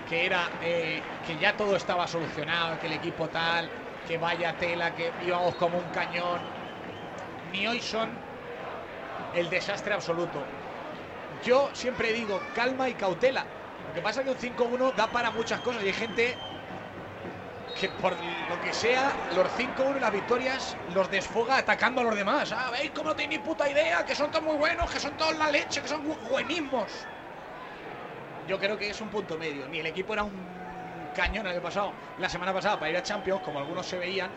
que era eh, que ya todo estaba solucionado, que el equipo tal, que vaya tela, que íbamos como un cañón. Ni hoy son el desastre absoluto. Yo siempre digo calma y cautela. Lo que pasa es que un 5-1 da para muchas cosas y hay gente que por lo que sea, los 5-1 y las victorias los desfoga atacando a los demás. Ah, ¿veis cómo no tenéis ni puta idea? Que son todos muy buenos, que son todos la leche, que son bu- buenísimos. Yo creo que es un punto medio. Ni el equipo era un cañón el año pasado, la semana pasada para ir a Champions, como algunos se veían,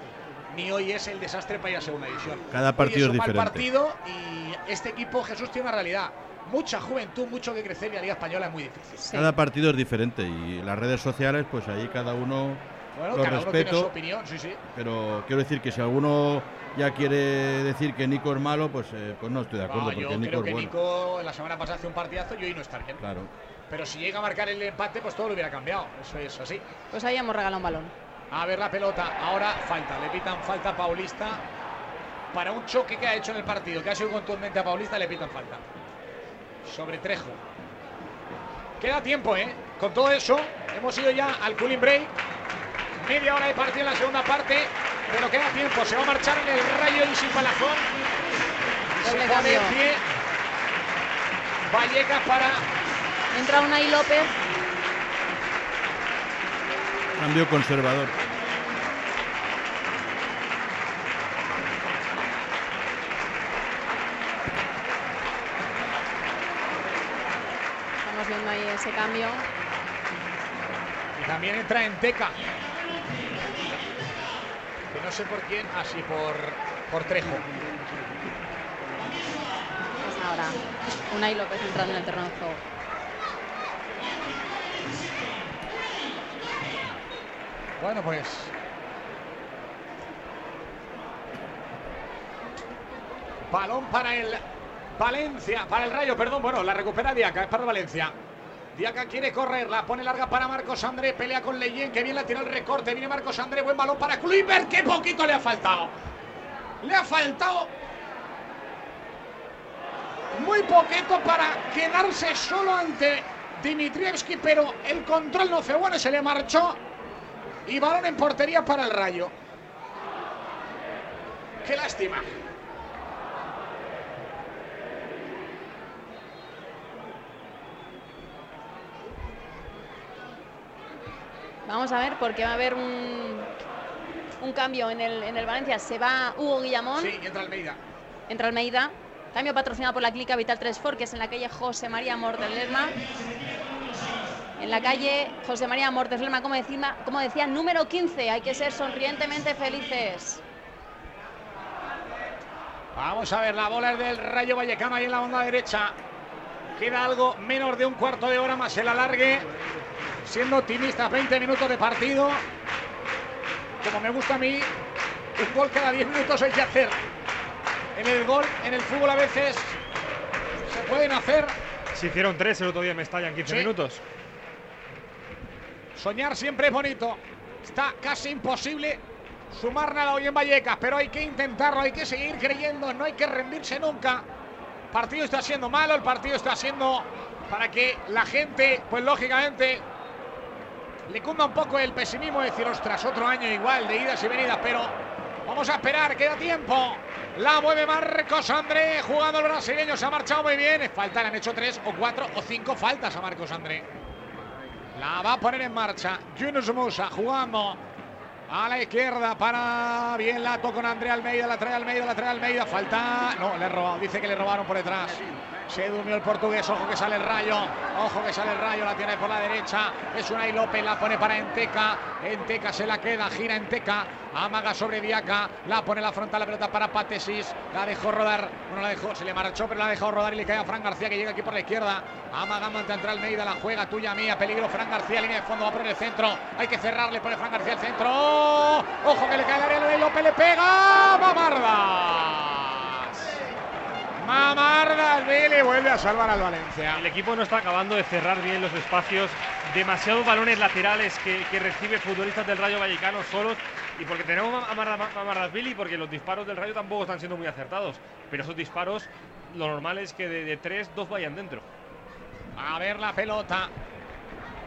ni hoy es el desastre para ir a segunda división. Cada partido Hoy es un mal partido y este equipo, Jesús, tiene una realidad. Mucha juventud, mucho que crecer y la Liga Española es muy difícil. Sí. Cada partido es diferente y las redes sociales, pues ahí cada uno Bueno, lo cada uno tiene su respeto. opinión, sí, sí. Pero quiero decir que si alguno ya quiere decir que Nico es malo, pues, eh, pues no estoy de acuerdo, No, yo porque Nico creo es que bueno. Nico la semana pasada hace un partidazo y hoy no está bien. Claro. Pero si llega a marcar el empate, pues todo lo hubiera cambiado. Eso es así. Pues ahí hemos regalado un balón. A ver la pelota. Ahora falta. Le pitan falta a Paulista. Para un choque que ha hecho en el partido, que ha sido contundente a Paulista, le pitan falta. Sobre Trejo. Queda tiempo, ¿eh? Con todo eso, hemos ido ya al cooling break. Media hora de partido en la segunda parte. Pero queda tiempo. Se va a marchar en el rayo y sin palazón. Se pone en pie. Vallecas para Entra Unai López. Cambio conservador. Estamos viendo ahí ese cambio. Y también entra en Teca. Que no sé por quién, así por, por Trejo. Pues ahora. Unai López entrando en el terreno de juego. Bueno, pues. Balón para el Valencia, para el Rayo, perdón. Bueno, la recupera Diaca, es para el Valencia. Diaca quiere correr, la pone larga para Marcos André, pelea con Leyen, que bien la tira el recorte. Viene Marcos André, buen balón para Kluivert, qué poquito le ha faltado. Le ha faltado muy poquito para quedarse solo ante Dimitrievski, pero el control no fue bueno, se le marchó y balón en portería para el Rayo. Qué lástima. Vamos a ver, porque va a haber un, un cambio en el, en el Valencia. Se va Hugo Guillamón, Sí, entra Almeida. entra Almeida. Cambio patrocinado por la clínica Vital 3 que es en la calle José María Mortes Lerma. En la calle José María Mortes Lerma, como decía, como decía, número 15. Hay que ser sonrientemente felices. Vamos a ver, la bola es del Rayo Vallecano ahí en la banda derecha. Queda algo menos de un cuarto de hora más el alargue. Siendo optimistas, 20 minutos de partido. Como me gusta a mí, un gol cada 10 minutos hay que hacer. En el gol, en el fútbol a veces se pueden hacer. Se hicieron tres el otro día en Mestalla en 15 Sí. minutos. Soñar siempre es bonito. Está casi imposible sumar nada hoy en Vallecas, pero hay que intentarlo, hay que seguir creyendo, no hay que rendirse nunca. El partido está siendo malo, el partido está siendo para que la gente, pues lógicamente, le cunda un poco el pesimismo de decir, ostras, otro año igual de idas y venidas, pero vamos a esperar, queda tiempo. La mueve Marcos André, jugando el brasileño, se ha marchado muy bien. Falta, le han hecho tres o cuatro o cinco faltas a Marcos André. La va a poner en marcha. Yunus Musa jugando a la izquierda para bien la toca con André Almeida, la trae Almeida, la trae Almeida. Falta. No, le he robado. Dice que le robaron por detrás. Se durmió el portugués. Ojo que sale el rayo. Ojo que sale el rayo. La tiene por la derecha. Es una y López. La pone para Enteca. Enteca se la queda. Gira Enteca. Amaga sobre Diaca. La pone la frontal. La pelota para Patesis. La dejó rodar. Bueno, la dejó. Se le marchó, pero la dejó rodar y le cae a Fran García que llega aquí por la izquierda. Amagando ante André Almeida. La juega tuya mía. Peligro Fran García. Línea de fondo. Va por el centro. Hay que cerrarle. Pone Fran García el centro. Ojo que le cae arena. Y López le pega. Mamardas. Mamardashvili vuelve a salvar al Valencia. El equipo no está acabando de cerrar bien los espacios. Demasiados balones laterales que, que recibe futbolistas del Rayo Vallecano solos. Y porque tenemos a Mamardashvili, porque los disparos del Rayo tampoco están siendo muy acertados. Pero esos disparos, lo normal es que de, de tres, dos vayan dentro. A ver la pelota.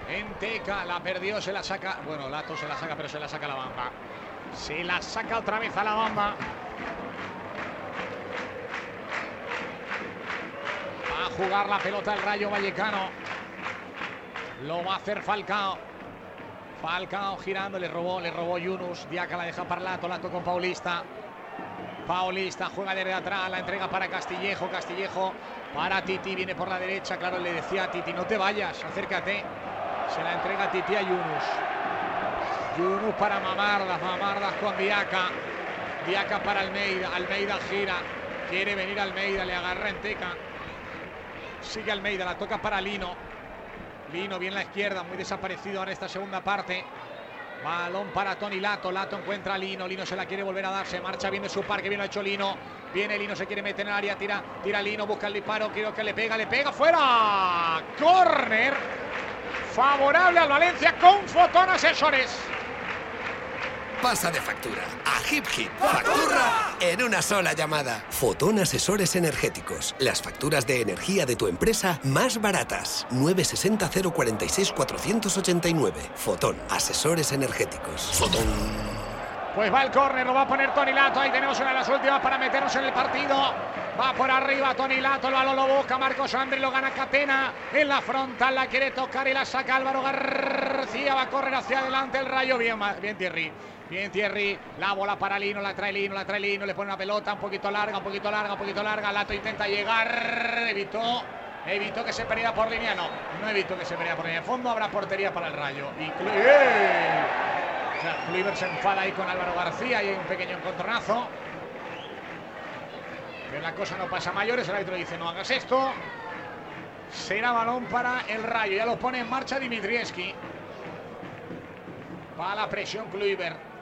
Enteca la perdió, se la saca. Bueno, Lato se la saca, pero se la saca la bamba. Se la saca otra vez a la bamba. Va a jugar la pelota el Rayo Vallecano. Lo va a hacer Falcao. Falcao girando, le robó, le robó Yunus. Diaca la deja para Lato, Lato con Paulista. Paulista juega desde atrás, la entrega para Castillejo, Castillejo para Titi, viene por la derecha, claro, le decía a Titi, no te vayas, acércate. Se la entrega Titi a Yunus. Yunus para Mamardas, Mamardas con Diaca. Diaca para Almeida, Almeida gira, quiere venir Almeida, le agarra en teca. Sigue Almeida, la toca para Lino. Lino bien la izquierda, muy desaparecido ahora esta segunda parte. Balón para Tony Lato. Lato encuentra a Lino. Lino se la quiere volver a dar. Se marcha bien de su parque. Bien lo ha hecho Lino. Viene Lino, se quiere meter en el área. Tira, tira Lino, busca el disparo. Quiero que le pega, le pega. ¡Fuera! Corner. Favorable al Valencia con Fotón Asesores. Pasa de factura a Hip Hip. Factura en una sola llamada. Fotón Asesores Energéticos. Las facturas de energía de tu empresa más baratas. 960 046 489. Fotón Asesores Energéticos. Fotón. Pues va el córner, lo va a poner Tony Lato. Ahí tenemos una de las últimas para meternos en el partido. Va por arriba Tony Lato, el balón lo busca Marcos Andri, lo gana Catena. En la frontal la quiere tocar y la saca Álvaro García. Va a correr hacia adelante el rayo. Bien, bien Thierry. Bien Thierry, la bola para Lino, la trae Lino, la trae Lino, le pone una pelota un poquito larga, un poquito larga, un poquito larga. Lato intenta llegar, evitó, evitó que se perdiera por línea. No, no evitó que se perdiera por línea. En fondo habrá portería para el rayo. Y Kluivert se enfada ahí con Álvaro García y hay un pequeño encontronazo. Pero la cosa no pasa mayores, el árbitro dice no hagas esto. Será balón para el rayo, ya lo pone en marcha Dimitrieski. Va la presión Kluivert.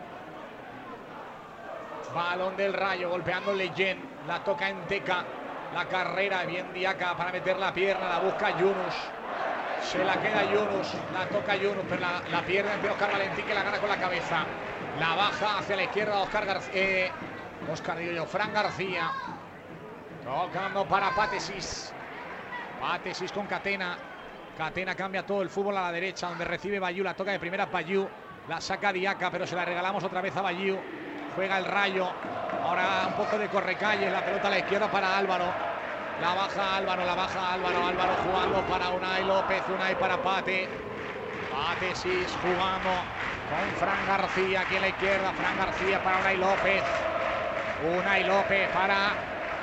Balón del rayo, golpeando Leyen. La toca en Teca. La carrera, bien Diaca para meter la pierna. La busca Yunus. Se la queda Yunus. La toca Yunus, pero la, la pierde entre Oscar Valentín que la gana con la cabeza. La baja hacia la izquierda Oscar García. Eh, Oscar digo yo, Fran García. Tocando para Patesis. Patesis con Catena. Catena cambia todo el fútbol a la derecha, donde recibe Bayú. La toca de primera Bayú. La saca Diaca, pero se la regalamos otra vez a Bayú. Juega el rayo. Ahora un poco de correcalle. La pelota a la izquierda para Álvaro. La baja Álvaro, la baja Álvaro. Álvaro jugando para Unai López. Unai para Pate. Pate Sis jugando con Fran García aquí a la izquierda. Fran García para Unai López. Unai López para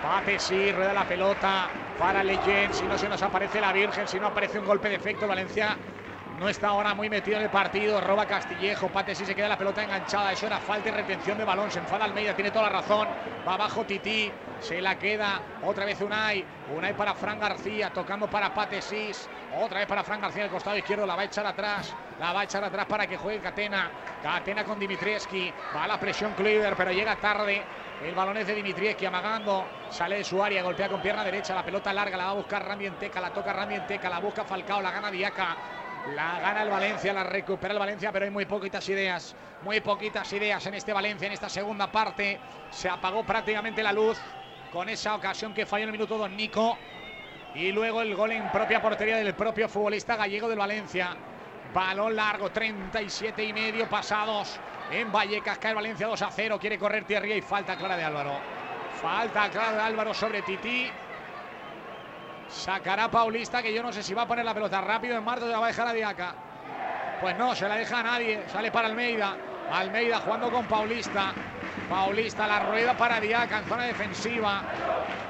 Pate Sis. Rueda la pelota para Leyen. Si no se nos aparece la Virgen, si no aparece un golpe de efecto, Valencia no está ahora muy metido en el partido. Roba Castillejo. Pate sí se queda la pelota enganchada. Eso era falta y retención de balón. Se enfada Almeida. Tiene toda la razón. Va abajo Tití. Se la queda. Otra vez Unai. Unai para Fran García. Tocando para Pate Sis. Otra vez para Fran García el costado izquierdo. La va a echar atrás. La va a echar atrás para que juegue Catena. Catena con Dimitrieski. Va a la presión Kluivert, pero llega tarde. El balón es de Dimitrieski amagando. Sale de su área. Golpea con pierna derecha. La pelota larga. La va a buscar Rami Enteca. La toca Enteca. La busca Falcao. La gana Diaca. La gana el Valencia, la recupera el Valencia, pero hay muy poquitas ideas. Muy poquitas ideas en este Valencia, en esta segunda parte. Se apagó prácticamente la luz con esa ocasión que falló en el minuto 2 Nico. Y luego el gol en propia portería del propio futbolista gallego del Valencia. Balón largo, 37 y medio pasados en Vallecas. Cae Valencia 2 a 0. Quiere correr Thierry y falta clara de Álvaro. Falta clara de Álvaro sobre Titi. Sacará Paulista, que yo no sé si va a poner la pelota rápido en Marto, la va a dejar a Diaca. Pues no, se la deja a nadie. Sale para Almeida. Almeida jugando con Paulista. Paulista, la rueda para Diaca en zona defensiva.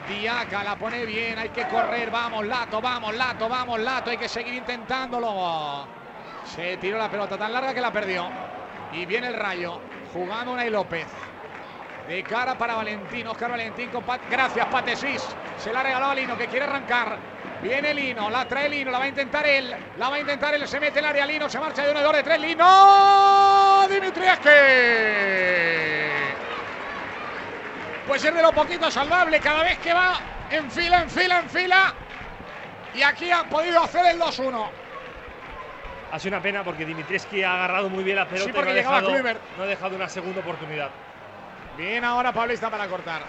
Diaca la pone bien, hay que correr. Vamos, Lato, vamos, Lato, vamos, Lato. Hay que seguir intentándolo. Se tiró la pelota tan larga que la perdió. Y viene el rayo. Jugando Unai López. De cara para Valentín, Oscar Valentín con Pat. Gracias, Patesis. Se la ha regalado a Lino que quiere arrancar. Viene Lino, la trae Lino, la va a intentar él. La va a intentar él, se mete el área Lino, se marcha de uno, de dos, de tres. Lino Dimitrieski. Pues es de lo poquito salvable cada vez que va En fila, en fila, en fila. Y aquí han podido hacer el 2-1. Ha sido una pena porque Dimitreski ha agarrado muy bien la pelota Sí, porque no, ha dejado, no ha dejado una segunda oportunidad. Bien ahora Paulista para cortar.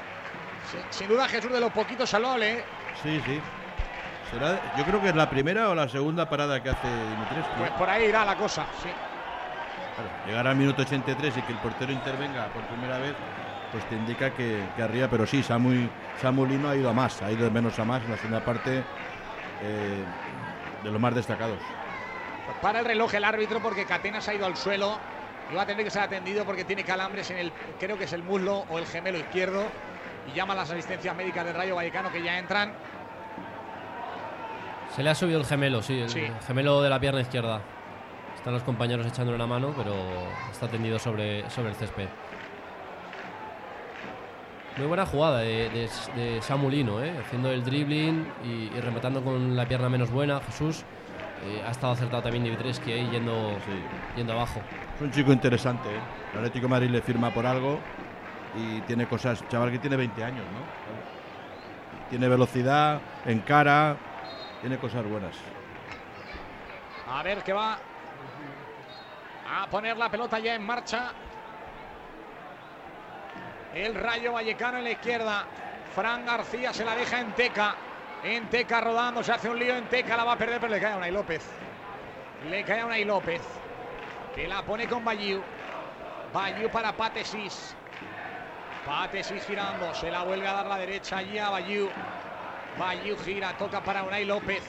Sin duda Jesús de los poquitos salvables. ¿eh? Sí, sí. Será, yo creo que es la primera o la segunda parada que hace Dimitrescu. Pues por ahí irá la cosa, sí. Claro, llegar al minuto 83 y que el portero intervenga por primera vez, pues te indica que, que arriba, pero sí, Samu, Samu Lino ha ido a más, ha ido de menos a más en la segunda parte eh, de los más destacados. Pues para el reloj el árbitro porque Catenas ha ido al suelo y va a tener que ser atendido porque tiene calambres en el, creo que es el muslo o el gemelo izquierdo. Y llama a las asistencias médicas del Rayo Vallecano que ya entran. Se le ha subido el gemelo, sí, el Sí. gemelo de la pierna izquierda. Están los compañeros echándole una mano, pero está tendido sobre, sobre el césped. Muy buena jugada de, de, de Samu Lino, ¿eh? haciendo el dribbling y, y rematando con la pierna menos buena. Jesús eh, ha estado acertado también Dimitreski ahí yendo, yendo abajo. Es un chico interesante, ¿eh? El Atlético de Madrid le firma por algo y tiene cosas, chaval que tiene 20 años, ¿no? Tiene velocidad, encara, tiene cosas buenas. A ver qué va a poner la pelota ya en marcha. El Rayo Vallecano en la izquierda. Fran García se la deja en Teca. En Teca rodando, se hace un lío en Teca, la va a perder, pero le cae a Unai López. Le cae a Unai López. Que la pone con Bayu. Bayu para Patesis. Patesis girando, se la vuelve a dar la derecha allí a Bayu. Bayu gira, toca para Unai López.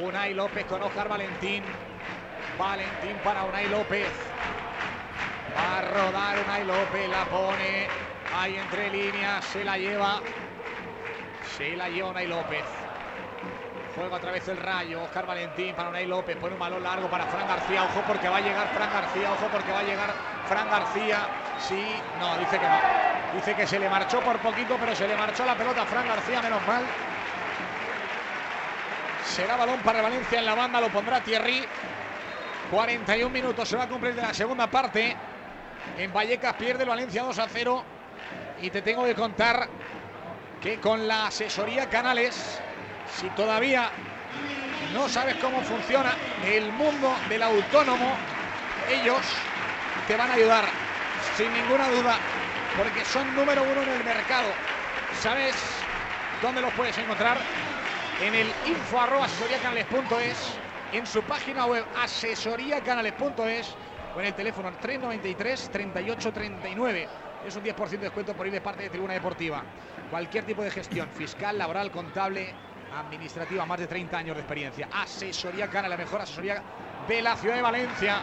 Unai López con Oscar Valentín. Valentín para Unai López. Va a rodar Unai López, la pone ahí entre líneas, se la lleva. Se la lleva Unai López. Juega otra vez el rayo. Oscar Valentín para Unai López. Pone un balón largo para Fran García. Ojo porque va a llegar Fran García. Ojo porque va a llegar Fran García. Sí, no, dice que no. Dice que se le marchó por poquito, pero se le marchó la pelota Fran García, menos mal. Será balón para Valencia en la banda, lo pondrá Thierry. 41 minutos se va a cumplir de la segunda parte. En Vallecas pierde el Valencia 2 a 0. Y te tengo que contar que con la asesoría Canales, si todavía no sabes cómo funciona el mundo del autónomo, ellos te van a ayudar, sin ninguna duda, porque son número uno en el mercado. ¿Sabes dónde los puedes encontrar? En el info arroba asesoriacanales.es, en su página web asesoriacanales.es o en el teléfono 393 38 39. Es un 10% de descuento por ir de parte de Tribuna Deportiva. Cualquier tipo de gestión, fiscal, laboral, contable, administrativa, más de 30 años de experiencia. Asesoría Cana, la mejor asesoría de la ciudad de Valencia.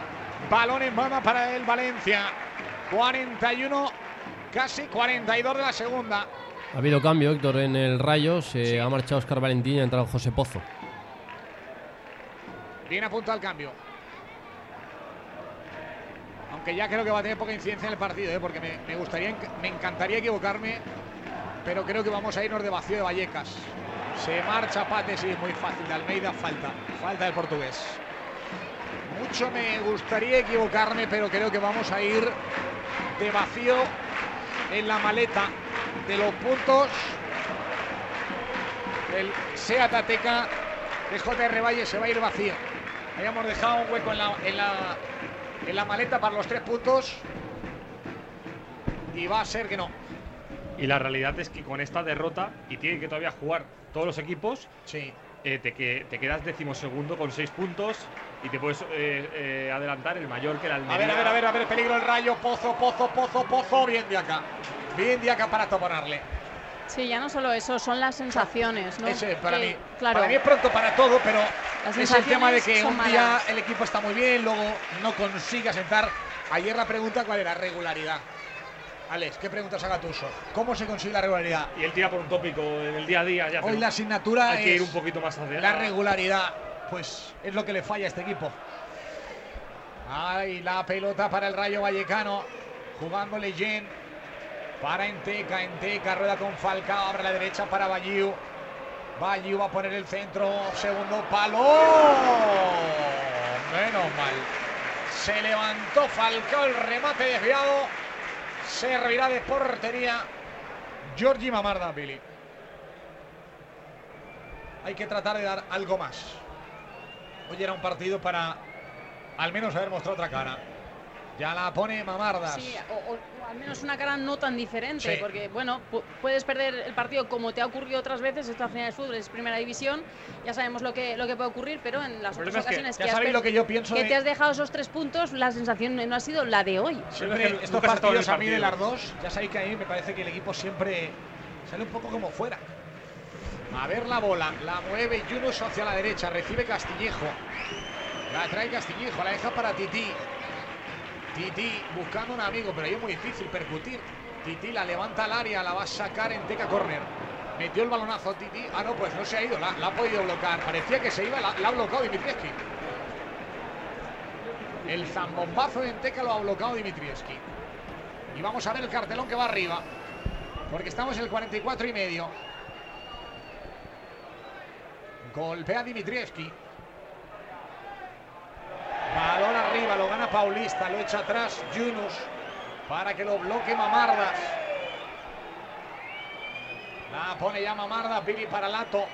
Balón en banda para el Valencia. 41, casi 42 de la segunda. Ha habido cambio, Héctor, en el Rayo. Se ha marchado Oscar Valentín y ha entrado José Pozo. Bien apuntado al cambio. Aunque ya creo que va a tener poca incidencia en el partido, ¿eh? porque me, gustaría, me encantaría equivocarme, pero creo que vamos a irnos de vacío de Vallecas. Se marcha Pate, sí, muy fácil. De Almeida, falta. Falta del portugués. Mucho me gustaría equivocarme, pero creo que vamos a ir de vacío en la maleta de los puntos del Seat Ateca de JR Valle se va a ir vacío. Habíamos dejado un hueco en la, en la maleta para los tres puntos y va a ser que no. Y la realidad es que con esta derrota, y tienen que todavía jugar todos los equipos, Sí. eh, te, que, te quedas decimosegundo con seis puntos y te puedes eh, eh, adelantar el mayor que el Almería. A ver, a ver, a ver, a ver, peligro el rayo, pozo, pozo, pozo, pozo, bien de acá. Bien de acá para toponarle. Sí, ya no solo eso, son las sensaciones, ¿no? Ese, para, Que, mí, claro, para mí es pronto para todo, pero es el tema de que un día malas. el equipo está muy bien, luego no consigue asentar. Ayer la pregunta, ¿cuál era? Regularidad. Alex, ¿qué pregunta saca Tuso? ¿Cómo se consigue la regularidad? Y él tira por un tópico en el día a día. Ya, Hoy la asignatura hay que ir es un poquito más hacia la regularidad. Pues es lo que le falla a este equipo. Ay, la pelota para el Rayo Vallecano. Jugando Leyen. Para Enteca. Enteca rueda con Falcao. Abre la derecha para Bayiu. Bayiu va a poner el centro. Segundo palo. Menos mal. Se levantó Falcao. El remate desviado. Servirá de portería. Giorgi Mamarda, Billy. hay que tratar de dar algo más. Hoy era un partido para al menos haber mostrado otra cara. Ya la pone Mamardas. Sí, o, o- o al menos una cara no tan diferente, Sí. porque bueno, pu- puedes perder el partido como te ha ocurrido otras veces, esto al final es fútbol, es primera división, ya sabemos lo que, lo que puede ocurrir, pero en las otras problema es que ocasiones ya sabéis per- lo que yo pienso que de- te has dejado esos tres puntos, la sensación no ha sido la de hoy. Siempre estos partidos a mí de las dos, ya sabéis que a mí me parece que el equipo siempre sale un poco como fuera. A ver la bola, la mueve Yunus hacia la derecha, recibe Castillejo. La trae Castillejo, la deja para Titi. Titi buscando un amigo, pero ahí es muy difícil percutir. Titi la levanta al área, la va a sacar en Teca Corner. Metió el balonazo Titi. Ah, no, pues no se ha ido, la, ha podido bloquear. Parecía que se iba, la, ha bloqueado Dimitrievski. El zambombazo de Enteca lo ha bloqueado Dimitrievski. Y vamos a ver el cartelón que va arriba. Porque estamos en el 44 y medio. Golpea Dimitrievski. Balón arriba, lo gana Paulista, lo echa atrás Yunus para que lo bloque Mamardas. La pone ya Mamardas, Vivi para Lato.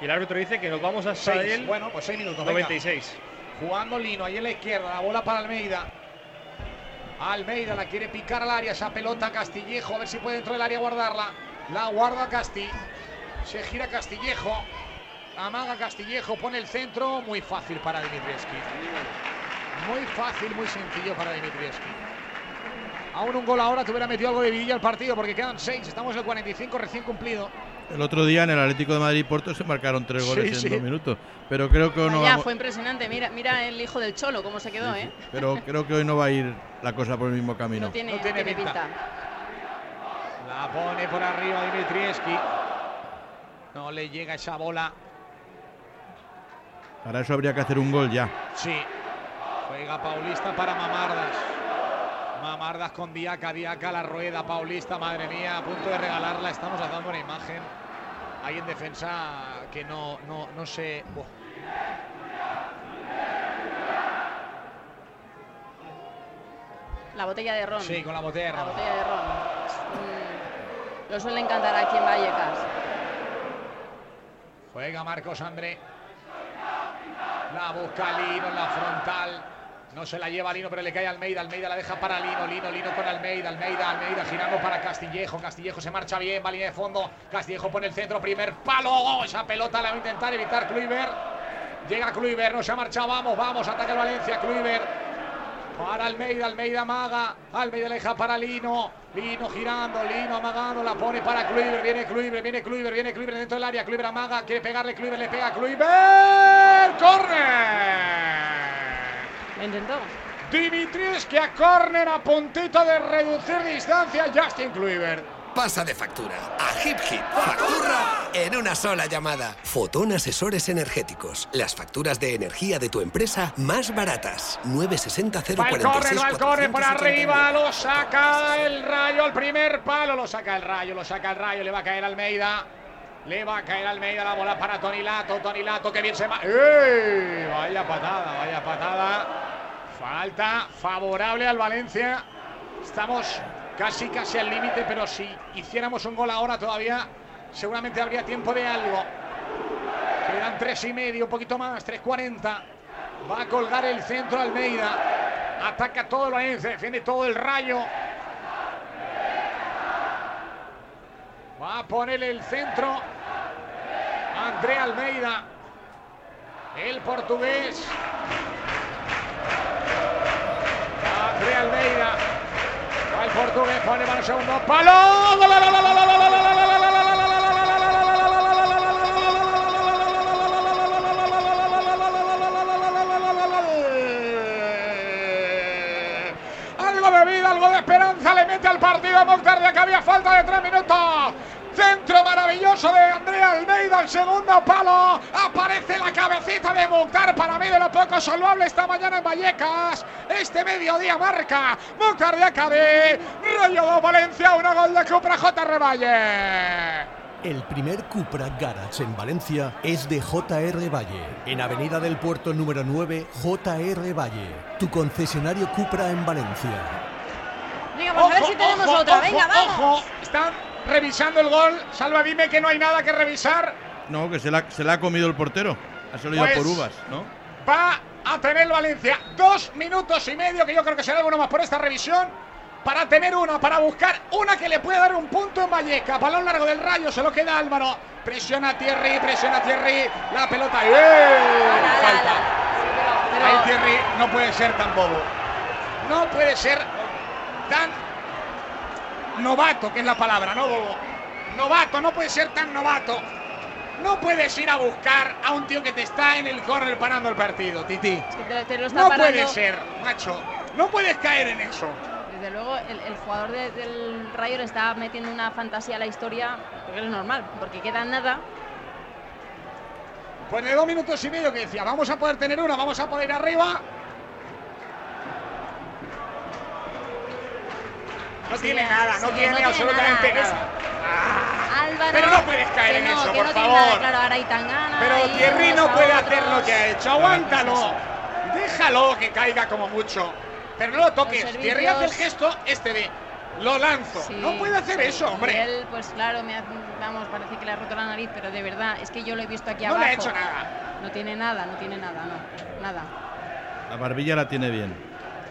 Y el árbitro dice que nos vamos hasta Seis. el Bueno, pues seis minutos. venga. 96. Jugando Lino ahí en la izquierda, la bola para Almeida. Almeida la quiere picar al área, esa pelota Castillejo, a ver si puede dentro del área guardarla. La guarda Casti. Se gira Castillejo. Amaga Castillejo, pone el centro. Muy fácil para Dimitrievski. Muy fácil, muy sencillo para Dimitrievski. Aún un gol ahora te hubiera metido algo de vidilla al partido porque quedan seis. Estamos en el 45 recién cumplido. El otro día en el Atlético de Madrid y Porto se marcaron tres Sí, goles en sí. dos minutos. Pero creo que hoy no Vaya, vamos- fue impresionante, mira, mira el hijo del Cholo cómo se quedó, ¿eh? pero creo que hoy no va a ir la cosa por el mismo camino. No tiene, No tiene tiene pinta. pinta. La pone por arriba Dimitrievski. No le llega esa bola. Para eso habría que hacer un gol ya. Sí. Juega Paulista para Mamardas. Mamardas con Diaca, Diaca la rueda, Paulista, madre mía, a punto de regalarla. Estamos dando una imagen ahí en defensa que no, no, no sé. La botella de ron. Sí, con la botella de La ron. botella de ron. Mm, lo suelen cantar aquí en Vallecas. Juega Marcos André. La busca en la frontal. No se la lleva Lino, pero le cae Almeida. Almeida la deja para Lino. Lino, Lino con Almeida. Almeida, Almeida girando para Castillejo. Castillejo se marcha bien, va línea de fondo. Castillejo pone el centro, primer palo. ¡Oh! Esa pelota la va a intentar evitar Kluivert. Llega Kluivert, no se ha marchado. Vamos, vamos, ataca el Valencia. Kluivert para Almeida, Almeida amaga, Almeida le deja para Lino, Lino girando, Lino amagando, la pone para Kluivert, viene Kluivert, viene Kluivert, viene Kluivert dentro del área, Kluivert amaga, quiere pegarle, Kluivert le pega a Kluivert, ¡corner! Lo intentó. Dimitrievski a córner a puntito de reducir distancia, Justin Kluivert. Pasa de factura a Hip Hip. Factura en una sola llamada. Fotón Asesores Energéticos. Las facturas de energía de tu empresa más baratas. 960 Va el córner, va el córner por arriba, lo saca el rayo al primer palo, lo saca el rayo, lo saca el rayo, le va a caer Almeida. Le va a caer Almeida la bola para Tony Lato, Tony Lato que bien se va. ¡Ey! Vaya patada, vaya patada. Falta favorable al Valencia. Estamos casi casi al límite, pero si hiciéramos un gol ahora todavía seguramente habría tiempo de algo. Quedan tres y medio, un poquito más, 3.40. Va a colgar el centro Almeida. Ataca todo el Valencia, defiende todo el rayo. Va a ponerle el centro. André Almeida. El portugués. André Almeida. Va el portugués, pone mano segundo. ¡Palo! Esperanza le mete al partido a Mokhtar de había falta de tres minutos. Centro maravilloso de Andrea Almeida, el segundo palo. Aparece la cabecita de Mokhtar, para mí de lo poco salvable esta mañana en Vallecas. Este mediodía marca Mokhtar de. Rayo 2 Valencia, una gol de Cupra J. Revalle. El primer Cupra Garage en Valencia es de JR Valle, en Avenida del Puerto número 9, JR Valle, tu concesionario Cupra en Valencia. Venga, vamos a ver si tenemos otra. Venga, vamos. Ojo, están revisando el gol. Salva, dime que no hay nada que revisar. No, que se la, se la ha comido el portero. Ha salido Pues- por uvas, ¿no? Va a tener Valencia dos minutos y medio, que yo creo que será alguno más por esta revisión, para tener una, para buscar una que le pueda dar un punto en Valleca. Balón largo del rayo, se lo queda Álvaro. Presiona a Thierry, presiona a Thierry. La pelota. ¡Eh! Falta. Ahí Thierry no puede ser tan bobo. No puede ser tan novato, que es la palabra, no bobo. Novato, no puede ser tan novato. No puedes ir a buscar a un tío que te está en el córner parando el partido, Titi. es que te, te lo está No parando. puede ser, macho. No puedes caer en eso. Desde luego, el, el jugador de- del Rayo le está metiendo una fantasía a la historia, porque es normal, porque queda nada. Pues de dos minutos y medio que decía, vamos a poder tener una, vamos a poder ir arriba. No tiene nada, no tiene no absolutamente nada, nada. Álvaro. Pero no puedes caer que en no, eso, que por no tiene favor. Pero Thierry no puede otros. hacer lo que ha hecho. Aguántalo. Déjalo que caiga como mucho. Pero no lo toques. Thierry hace el gesto este de lo lanzo. Sí. No puede hacer eso, Y hombre. él, pues claro, me hace- vamos, parece que le ha roto la nariz, pero de verdad, es que yo lo he visto aquí No abajo. le ha hecho nada. No tiene nada, no tiene nada, no. Nada. La barbilla la tiene bien.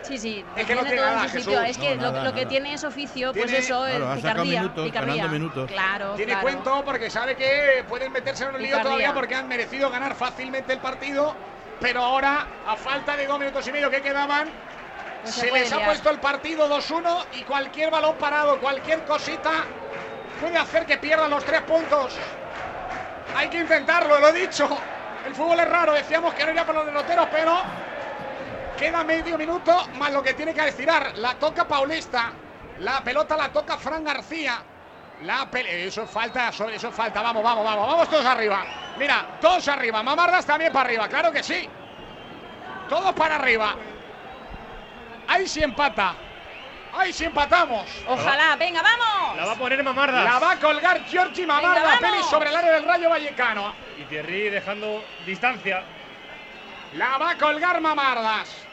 Sí, sí, Es que no tiene tiene todo en nada, su sitio. Jesús. Es que No, lo, nada, lo que tiene es oficio, pues Tiene- eso, Claro, sacado picardía, minutos, picardía. minutos. Claro, Tiene claro. cuento porque sabe que pueden meterse en un lío Picardía. todavía porque han merecido ganar fácilmente el partido. Pero ahora, a falta de dos minutos y medio que quedaban, se les ha puesto el partido 2-1 y cualquier balón parado, cualquier cosita puede hacer que pierdan los tres puntos. Hay que intentarlo, lo he dicho. El fútbol es raro, decíamos que no iría por los derroteros, pero queda medio minuto más lo que tiene que estirar. La toca Paulista, la pelota la toca Fran García. La eso es falta, eso eso es falta. Vamos, vamos, vamos, vamos todos arriba. Mira, todos arriba. Mamardas también para arriba, claro que sí. Todos para arriba. Ahí sí empata. Ahí sí empatamos. Ojalá, venga, vamos. La va a poner Mamardas. La va a colgar Giorgi Mamarda, Venga, Peli sobre el área del Rayo Vallecano. Y Thierry dejando distancia. La va a colgar Mamardas.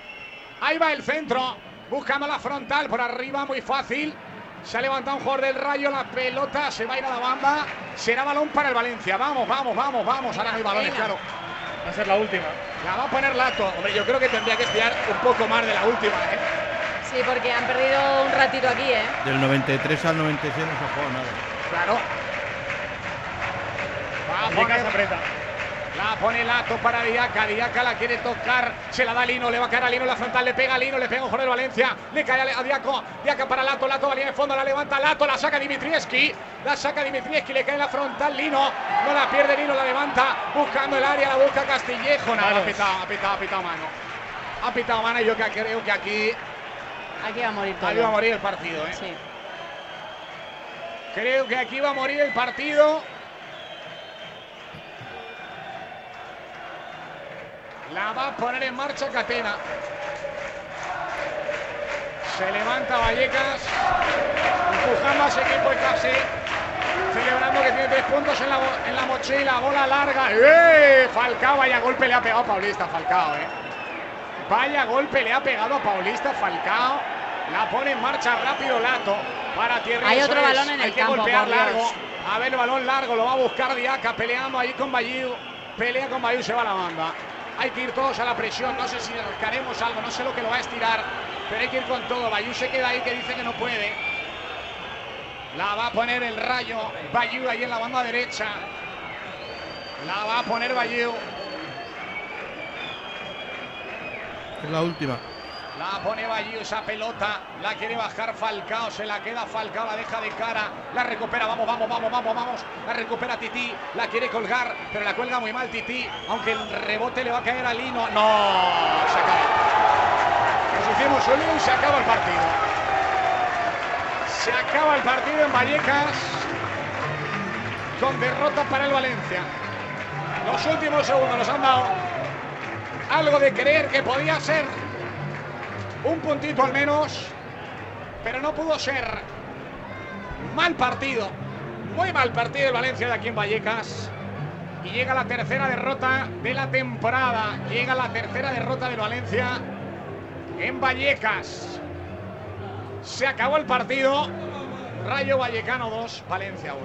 Ahí va el centro. Buscando la frontal por arriba, muy fácil. Se ha levantado un jugador del rayo. La pelota se va a ir a la banda. Será balón para el Valencia. Vamos, vamos, vamos, vamos. Ahora no hay balones, claro. Va a ser la última. La va a poner Lato. Hombre, yo creo que tendría que estirar un poco más de la última, ¿eh? Sí, porque han perdido un ratito aquí, ¿eh? Del 93 al 96 no se ha jugado nada. Claro. Va a aprieta. La pone Lato para Diaca. Diaca la quiere tocar. Se la da a Lino. Le va a caer a Lino la frontal. Le pega a Lino. Le pega un jugador de Valencia. Le cae a a Diaco. Diaca para Lato. Lato va a de fondo. La levanta Lato. La saca Dimitrieski. La saca Dimitrieski. Le cae en la frontal. Lino. No la pierde Lino. La levanta. Buscando el área. La busca Castillejo. Nada. Ha pitado. Ha pitado. Ha pitado mano. Ha pitado mano. Y yo que creo que aquí. Aquí va a morir todo. Aquí va a morir el partido, ¿eh? Sí. Creo que aquí va a morir el partido. La va a poner en marcha Catena. Se levanta Vallecas. Empujando a ese equipo de casi. Celebrando que tiene tres puntos en la, en la mochila. Bola larga. ¡Eh! Falcao, vaya golpe le ha pegado a Paulista. Falcao, ¿eh? Vaya golpe le ha pegado a Paulista Falcao. La pone en marcha rápido Lato para Thierry. Hay otro balón en hay el que campo, golpear largo. A ver el balón largo, lo va a buscar Diaca peleando ahí con Bayiu. Pelea con Bayiu, se va la banda. Hay que ir todos a la presión. No sé si arrancaremos algo, no sé lo que lo va a estirar. Pero hay que ir con todo. Bayiu se queda ahí que dice que no puede. La va a poner el rayo. Bayiu ahí en la banda derecha. La va a poner Bayiu. Es la última. La pone Bayiu esa pelota, la quiere bajar Falcao, se la queda Falcao, la deja de cara, la recupera, vamos, vamos, vamos, vamos, vamos, la recupera Titi, la quiere colgar, pero la cuelga muy mal Titi, aunque el rebote le va a caer a Lino, no, se acaba. Nos hicimos un lío y se acaba el partido. Se acaba el partido en Vallecas con derrota para el Valencia. Los últimos segundos nos han dado algo de creer que podía ser un puntito al menos, pero no pudo ser. Mal partido, muy mal partido el Valencia de aquí en Vallecas. Y llega la tercera derrota de la temporada. Llega la tercera derrota del Valencia en Vallecas. Se acabó el partido. Rayo Vallecano 2, Valencia 1.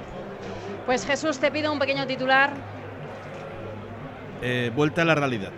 Pues Jesús, te pido un pequeño titular. eh, vuelta a la realidad.